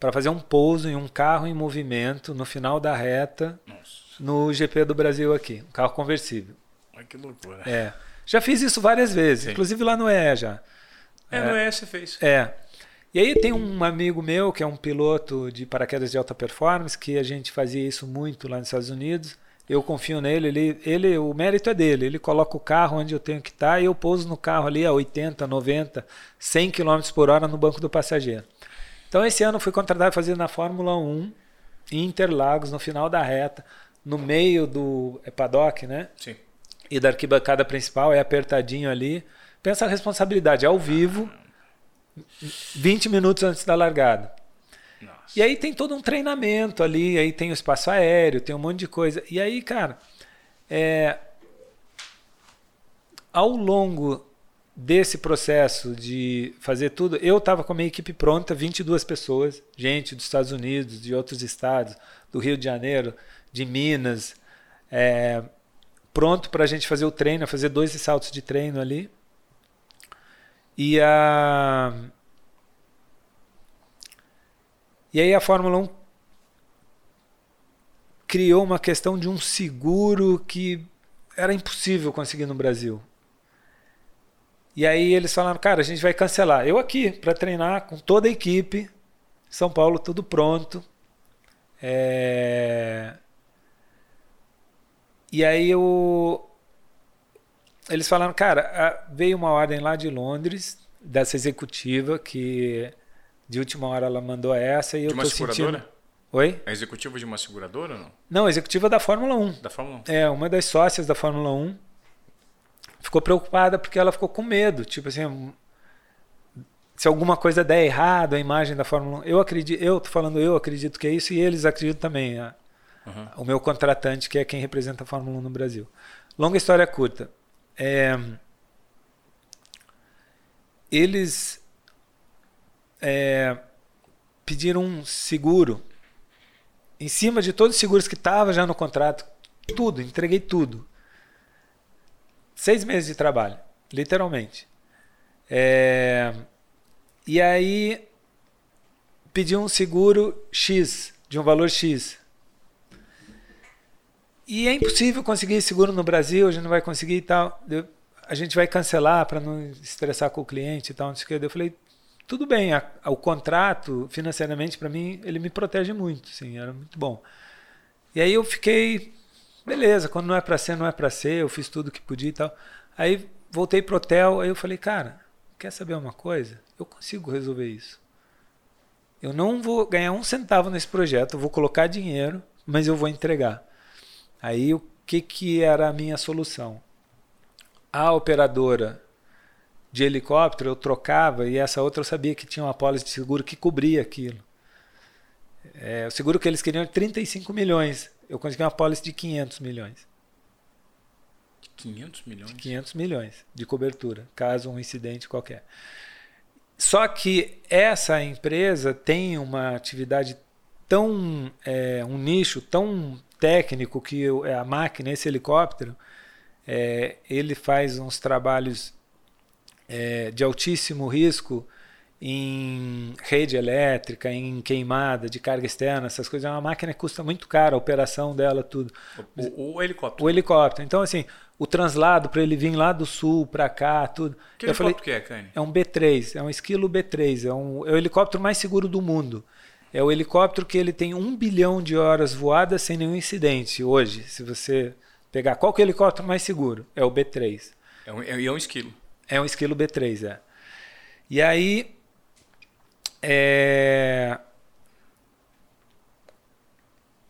para fazer um pouso em um carro em movimento no final da reta Nossa. no GP do Brasil aqui, um carro conversível. Ai, que loucura. É. Já fiz isso várias vezes, Sim. inclusive lá no EE já. É, é, no EE você fez. É. E aí tem um amigo meu que é um piloto de paraquedas de alta performance, que a gente fazia isso muito lá nos Estados Unidos. Eu confio nele, ele, ele, o mérito é dele. Ele coloca o carro onde eu tenho que estar e eu pouso no carro ali a 80, 90, 100 km por hora no banco do passageiro. Então esse ano fui contratado a fazer na Fórmula 1 em Interlagos, no final da reta, no meio do é paddock, né? Sim. E da arquibancada principal, é apertadinho ali. Pensa a responsabilidade, ao vivo, 20 minutos antes da largada. Nossa. E aí tem todo um treinamento ali, aí tem o espaço aéreo, tem um monte de coisa. E aí, cara, é, ao longo desse processo de fazer tudo, eu estava com a minha equipe pronta, 22 pessoas, gente dos Estados Unidos, de outros estados, do Rio de Janeiro, de Minas, é, pronto para a gente fazer o treino, fazer dois saltos de treino ali. E a e aí a Fórmula 1 criou uma questão de um seguro que era impossível conseguir no Brasil. E aí eles falaram, cara, a gente vai cancelar. Eu aqui, para treinar com toda a equipe, São Paulo tudo pronto. É... E aí eu... eles falaram, cara, veio uma ordem lá de Londres, dessa executiva, que de última hora ela mandou essa e de eu uma tô seguradora? sentindo... Oi? É executiva de uma seguradora ou não? Não, executiva da Fórmula 1. Da Fórmula 1. É, uma das sócias da Fórmula 1 ficou preocupada porque ela ficou com medo. Tipo assim, se alguma coisa der errado, a imagem da Fórmula 1. Eu acredito, eu tô falando eu acredito que é isso e eles acreditam também. Uhum. O meu contratante, que é quem representa a Fórmula 1 no Brasil. Longa história curta. É, eles é, pediram um seguro em cima de todos os seguros que estavam já no contrato. Tudo, entreguei tudo. Seis meses de trabalho, literalmente. É... E aí pedi um seguro X, de um valor X. E é impossível conseguir seguro no Brasil, a gente não vai conseguir e tal. Eu, a gente vai cancelar para não estressar com o cliente e tal. Não sei o que. Eu falei, tudo bem, a, a, o contrato, financeiramente, para mim, ele me protege muito, sim, era muito bom. E aí eu fiquei Beleza, quando não é para ser, não é para ser, eu fiz tudo que podia e tal. Aí voltei pro hotel, aí eu falei, cara, quer saber uma coisa? Eu consigo resolver isso. Eu não vou ganhar um centavo nesse projeto, eu vou colocar dinheiro, mas eu vou entregar. Aí o que, que era a minha solução? A operadora de helicóptero eu trocava e essa outra eu sabia que tinha uma pólice de seguro que cobria aquilo. É, o seguro que eles queriam era 35 milhões eu consegui uma pólice de 500 milhões. De 500 milhões? De 500 milhões de cobertura, caso um incidente qualquer. Só que essa empresa tem uma atividade tão. É, um nicho tão técnico que é a máquina, esse helicóptero, é, ele faz uns trabalhos é, de altíssimo risco em rede elétrica, em queimada de carga externa, essas coisas. É uma máquina que custa muito caro, a operação dela, tudo. O, o helicóptero. O helicóptero. Então, assim, o translado para ele vir lá do sul para cá, tudo. Que eu helicóptero falei, que é, Kanye? É um B3, é um esquilo B3, é, um, é o helicóptero mais seguro do mundo. É o helicóptero que ele tem um bilhão de horas voadas sem nenhum incidente hoje. Se você pegar qual que é o helicóptero mais seguro, é o B3. É um, é, é um esquilo. É um esquilo B3, é. E aí é...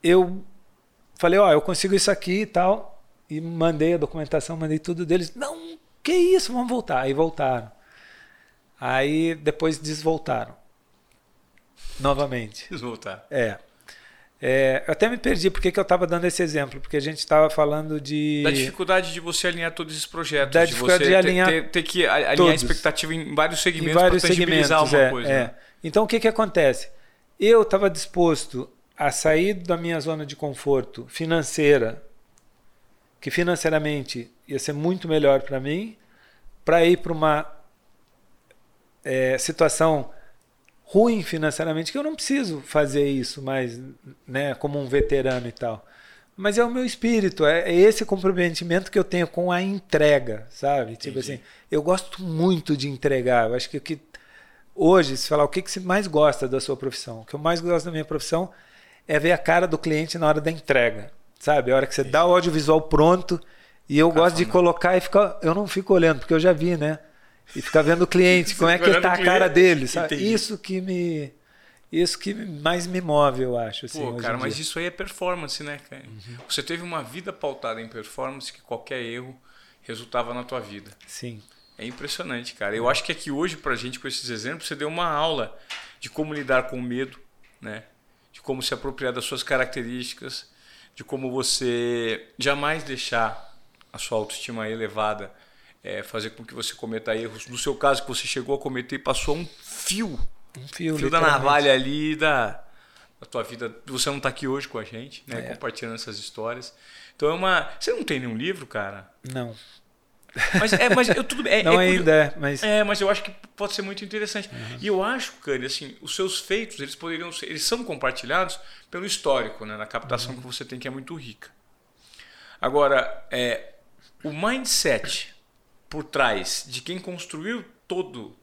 Eu falei, ó, eu consigo isso aqui e tal. E mandei a documentação, mandei tudo deles. Não, que isso, vamos voltar. Aí voltaram. Aí depois desvoltaram. Novamente. Desvoltar. É. É, eu até me perdi porque que eu estava dando esse exemplo, porque a gente estava falando de. Da dificuldade de você alinhar todos esses projetos. Da dificuldade de, de alinhar. Ter, ter, ter que alinhar todos. a expectativa em vários segmentos para tangibilizar uma é, coisa. É. Né? Então o que, que acontece? Eu estava disposto a sair da minha zona de conforto financeira, que financeiramente ia ser muito melhor para mim, para ir para uma é, situação ruim financeiramente que eu não preciso fazer isso mais, né, como um veterano e tal. Mas é o meu espírito, é, é esse comprometimento que eu tenho com a entrega, sabe? Tipo Entendi. assim, eu gosto muito de entregar. Eu acho que, que hoje, se falar o que, que você mais gosta da sua profissão, o que eu mais gosto da minha profissão é ver a cara do cliente na hora da entrega, sabe? A hora que você Entendi. dá o audiovisual pronto e eu gosto de colocar e ficar, eu não fico olhando porque eu já vi, né? E ficar vendo o cliente, como é que está a cara dele, sabe? Isso que me isso que mais me move, eu acho. Assim, Pô, cara, mas isso aí é performance, né, cara? Uhum. Você teve uma vida pautada em performance que qualquer erro resultava na tua vida. Sim. É impressionante, cara. Eu acho que aqui hoje, pra gente, com esses exemplos, você deu uma aula de como lidar com o medo, né? De como se apropriar das suas características, de como você jamais deixar a sua autoestima elevada é, fazer com que você cometa erros. No seu caso, que você chegou a cometer e passou um fio um fio, fio da navalha ali da, da tua vida. Você não está aqui hoje com a gente, né? É. Compartilhando essas histórias. Então é uma. Você não tem nenhum livro, cara? Não. Mas, é, mas eu tudo é, Não é ainda, é, mas. É, mas eu acho que pode ser muito interessante. Uhum. E eu acho, Cani, assim, os seus feitos, eles poderiam ser, eles são compartilhados pelo histórico, né? Na captação uhum. que você tem, que é muito rica. Agora, é, o mindset por trás de quem construiu todo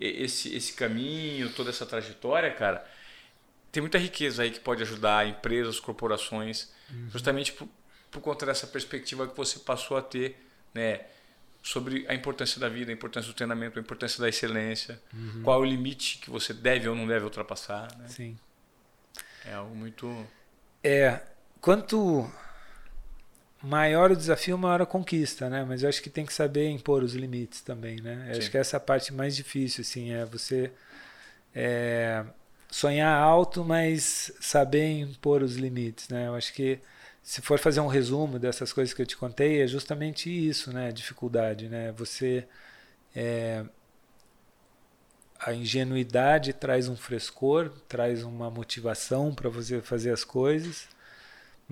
esse, esse caminho, toda essa trajetória, cara, tem muita riqueza aí que pode ajudar empresas, corporações, uhum. justamente por, por conta dessa perspectiva que você passou a ter, né? Sobre a importância da vida, a importância do treinamento, a importância da excelência, uhum. qual é o limite que você deve ou não deve ultrapassar. Né? Sim. É algo muito. É. Quanto maior o desafio, maior a conquista, né? Mas eu acho que tem que saber impor os limites também, né? Eu acho que essa é a parte mais difícil, assim, é você é, sonhar alto, mas saber impor os limites, né? Eu acho que se for fazer um resumo dessas coisas que eu te contei, é justamente isso, né? A dificuldade, né? Você é, a ingenuidade traz um frescor, traz uma motivação para você fazer as coisas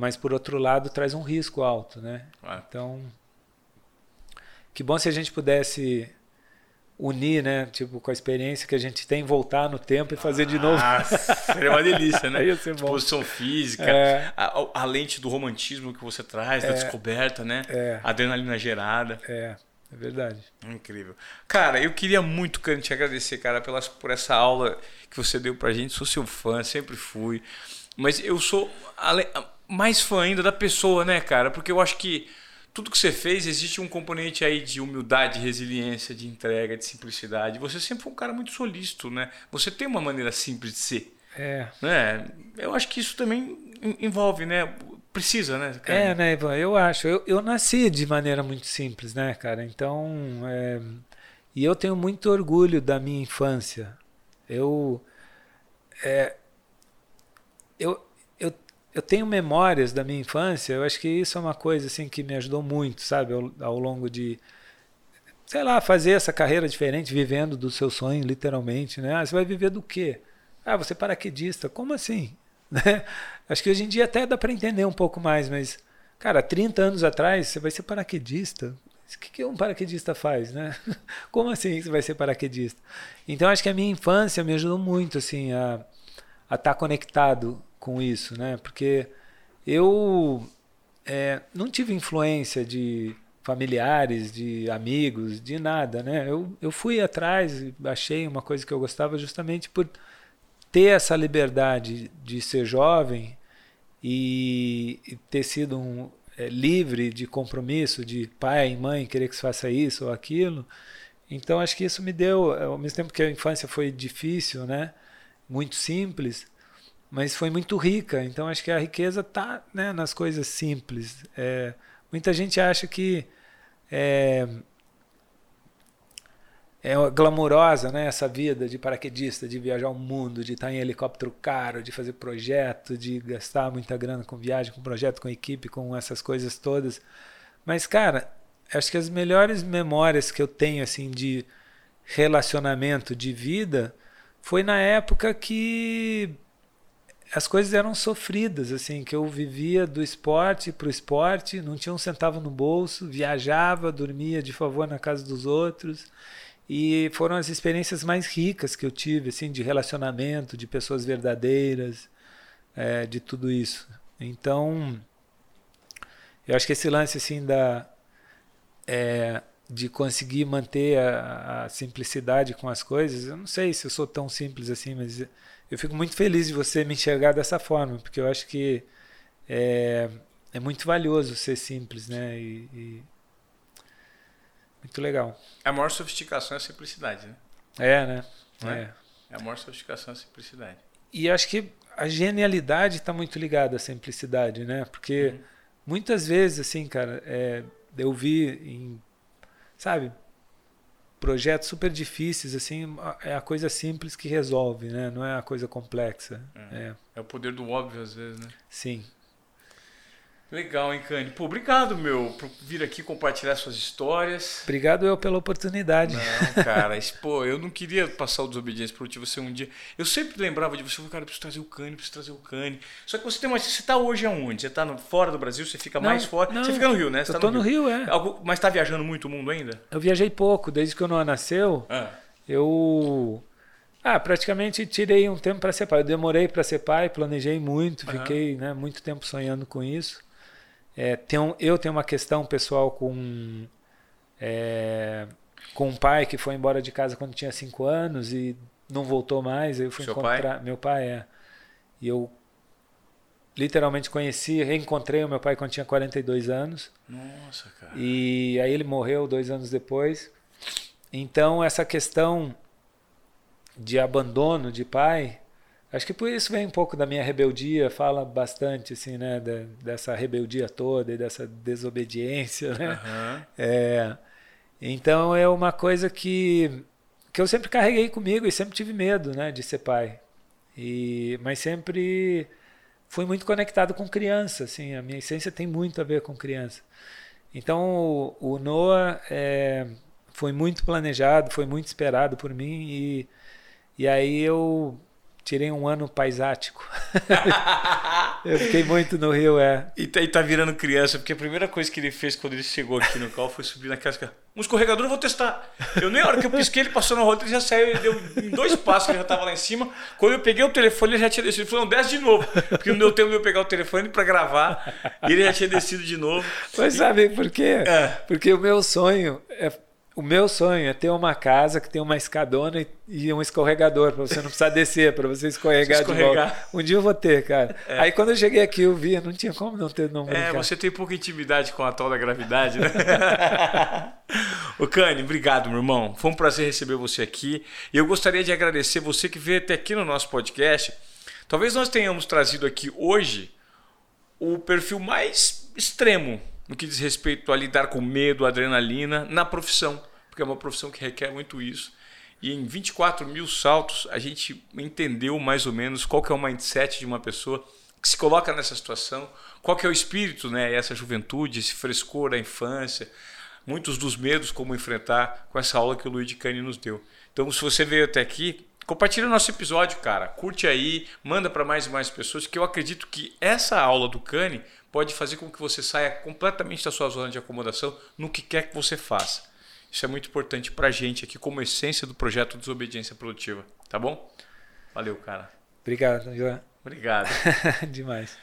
mas por outro lado traz um risco alto, né? Ah. Então, que bom se a gente pudesse unir, né? Tipo, com a experiência que a gente tem, voltar no tempo e fazer de novo. Ah, seria uma delícia, né? Exposição física, é. a, a, lente do romantismo que você traz, é. da descoberta, né? É. Adrenalina gerada. É, é verdade. Incrível. Cara, eu queria muito, cara, te agradecer, cara, pelas, por essa aula que você deu pra gente. Sou seu fã, sempre fui. Mas eu sou mais fã ainda da pessoa, né, cara? Porque eu acho que tudo que você fez existe um componente aí de humildade, de resiliência, de entrega, de simplicidade. Você sempre foi um cara muito solícito, né? Você tem uma maneira simples de ser. É. Né? Eu acho que isso também envolve, né? Precisa, né? Cara? É, né, Ivan? Eu acho. Eu, eu nasci de maneira muito simples, né, cara? Então, é... e eu tenho muito orgulho da minha infância. Eu, é... eu, eu tenho memórias da minha infância, eu acho que isso é uma coisa assim que me ajudou muito, sabe, ao, ao, longo de sei lá, fazer essa carreira diferente, vivendo do seu sonho, literalmente, né? Ah, você vai viver do quê? Ah, você é paraquedista. Como assim? Né? Acho que hoje em dia até dá para entender um pouco mais, mas cara, 30 anos atrás você vai ser paraquedista. O que, um paraquedista faz, né? Como assim você vai ser paraquedista? Então acho que a minha infância me ajudou muito assim a estar tá conectado com isso, né? Porque eu é, não tive influência de familiares, de amigos, de nada, né? Eu, eu fui atrás e achei uma coisa que eu gostava justamente por ter essa liberdade de ser jovem e, e ter sido um, é, livre de compromisso, de pai e mãe querer que se faça isso ou aquilo. Então acho que isso me deu, ao mesmo tempo que a infância foi difícil, né? Muito simples, mas foi muito rica. Então acho que a riqueza está né, nas coisas simples. É, muita gente acha que é, é glamourosa né, essa vida de paraquedista, de viajar o mundo, de estar em helicóptero caro, de fazer projeto, de gastar muita grana com viagem, com projeto, com equipe, com essas coisas todas. Mas, cara, acho que as melhores memórias que eu tenho assim de relacionamento, de vida, foi na época que as coisas eram sofridas, assim, que eu vivia do esporte para o esporte, não tinha um centavo no bolso, viajava, dormia de favor na casa dos outros E foram as experiências mais ricas que eu tive, assim, de relacionamento, de pessoas verdadeiras, é, de tudo isso. Então, eu acho que esse lance, assim, da... É, de conseguir manter a, a, simplicidade com as coisas, eu não sei se eu sou tão simples assim, mas eu fico muito feliz de você me enxergar dessa forma, porque eu acho que é, é muito valioso ser simples, né? E, e muito legal. A maior sofisticação é a simplicidade, né? É, né? É. é. A maior sofisticação é a simplicidade. E acho que a genialidade está muito ligada à simplicidade, né? Porque uhum. muitas vezes, assim, cara, é, eu vi em, sabe, projetos super difíceis, assim, é a coisa simples que resolve, né? Não é a coisa complexa. É, é. é o poder do óbvio, às vezes, né? Sim. Legal, hein, Cani? Pô, obrigado, meu, por vir aqui compartilhar suas histórias. Obrigado eu pela oportunidade. Não, cara, pô, eu não queria passar o desobediência produtiva você um dia. Eu sempre lembrava de você, cara, preciso trazer o Cani, preciso trazer o Cani. Só que você tem uma. Você tá hoje aonde? Você tá no, fora do Brasil, você fica não, mais fora. Não, você fica no Rio, né? Você eu tá tô no Rio, Rio é. Algo, mas tá viajando muito o mundo ainda? Eu viajei pouco, desde que o Noah nasceu. Ah. Eu. Ah, praticamente tirei um tempo para ser pai. Eu demorei para ser pai, planejei muito, uhum. fiquei né, muito tempo sonhando com isso. É, eu tenho uma questão pessoal com, é, com um pai que foi embora de casa quando tinha 5 anos e não voltou mais. Eu fui Seu encontrar. Pai? Meu pai é. E eu literalmente conheci, reencontrei o meu pai quando tinha 42 anos. Nossa, cara. E aí ele morreu dois anos depois. Então, essa questão de abandono de pai Acho que por isso vem um pouco da minha rebeldia, fala bastante assim, né, de, dessa rebeldia toda e dessa desobediência, né? Uhum. É, então é uma coisa que que eu sempre carreguei comigo e sempre tive medo, né, de ser pai. E mas sempre fui muito conectado com criança, assim, a minha essência tem muito a ver com criança. Então o, o Noah é, foi muito planejado, foi muito esperado por mim e e aí eu tirei um ano paisático. eu fiquei muito no Rio, é. E tá, e tá virando criança, porque a primeira coisa que ele fez quando ele chegou aqui no carro foi subir naquela. Um escorregador eu vou testar. Eu nem a hora que eu pisquei, ele passou na rota, ele já saiu, ele deu dois passos, ele já tava lá em cima. Quando eu peguei o telefone, ele já tinha descido. Ele falou, não, desce de novo. Porque não deu tempo de eu pegar o telefone para gravar. E ele já tinha descido de novo. Mas e... sabe por quê? É. Porque o meu sonho é o meu sonho é ter uma casa que tem uma escadona e um escorregador para você não precisar descer, para você escorregar, escorregar, de volta. Um dia eu vou ter, cara. É. Aí quando eu cheguei aqui eu vi, não tinha como não ter não É, você tem pouca intimidade com a tal da gravidade, né? Ô Cani, obrigado, meu irmão. Foi um prazer receber você aqui. E eu gostaria de agradecer você que veio até aqui no nosso podcast. Talvez nós tenhamos trazido aqui hoje o perfil mais extremo no que diz respeito a lidar com medo, adrenalina na profissão porque é uma profissão que requer muito isso. E em 24 mil saltos, a gente entendeu mais ou menos qual que é o mindset de uma pessoa que se coloca nessa situação, qual que é o espírito, né? essa juventude, esse frescor da infância, muitos dos medos como enfrentar com essa aula que o Luiz de Cani nos deu. Então, se você veio até aqui, compartilha nosso episódio, cara. Curte aí, manda para mais e mais pessoas, que eu acredito que essa aula do Cani pode fazer com que você saia completamente da sua zona de acomodação no que quer que você faça. Isso é muito importante para a gente aqui como essência do projeto Desobediência Produtiva, tá bom? Valeu, cara. Obrigado, João. Obrigado. Demais.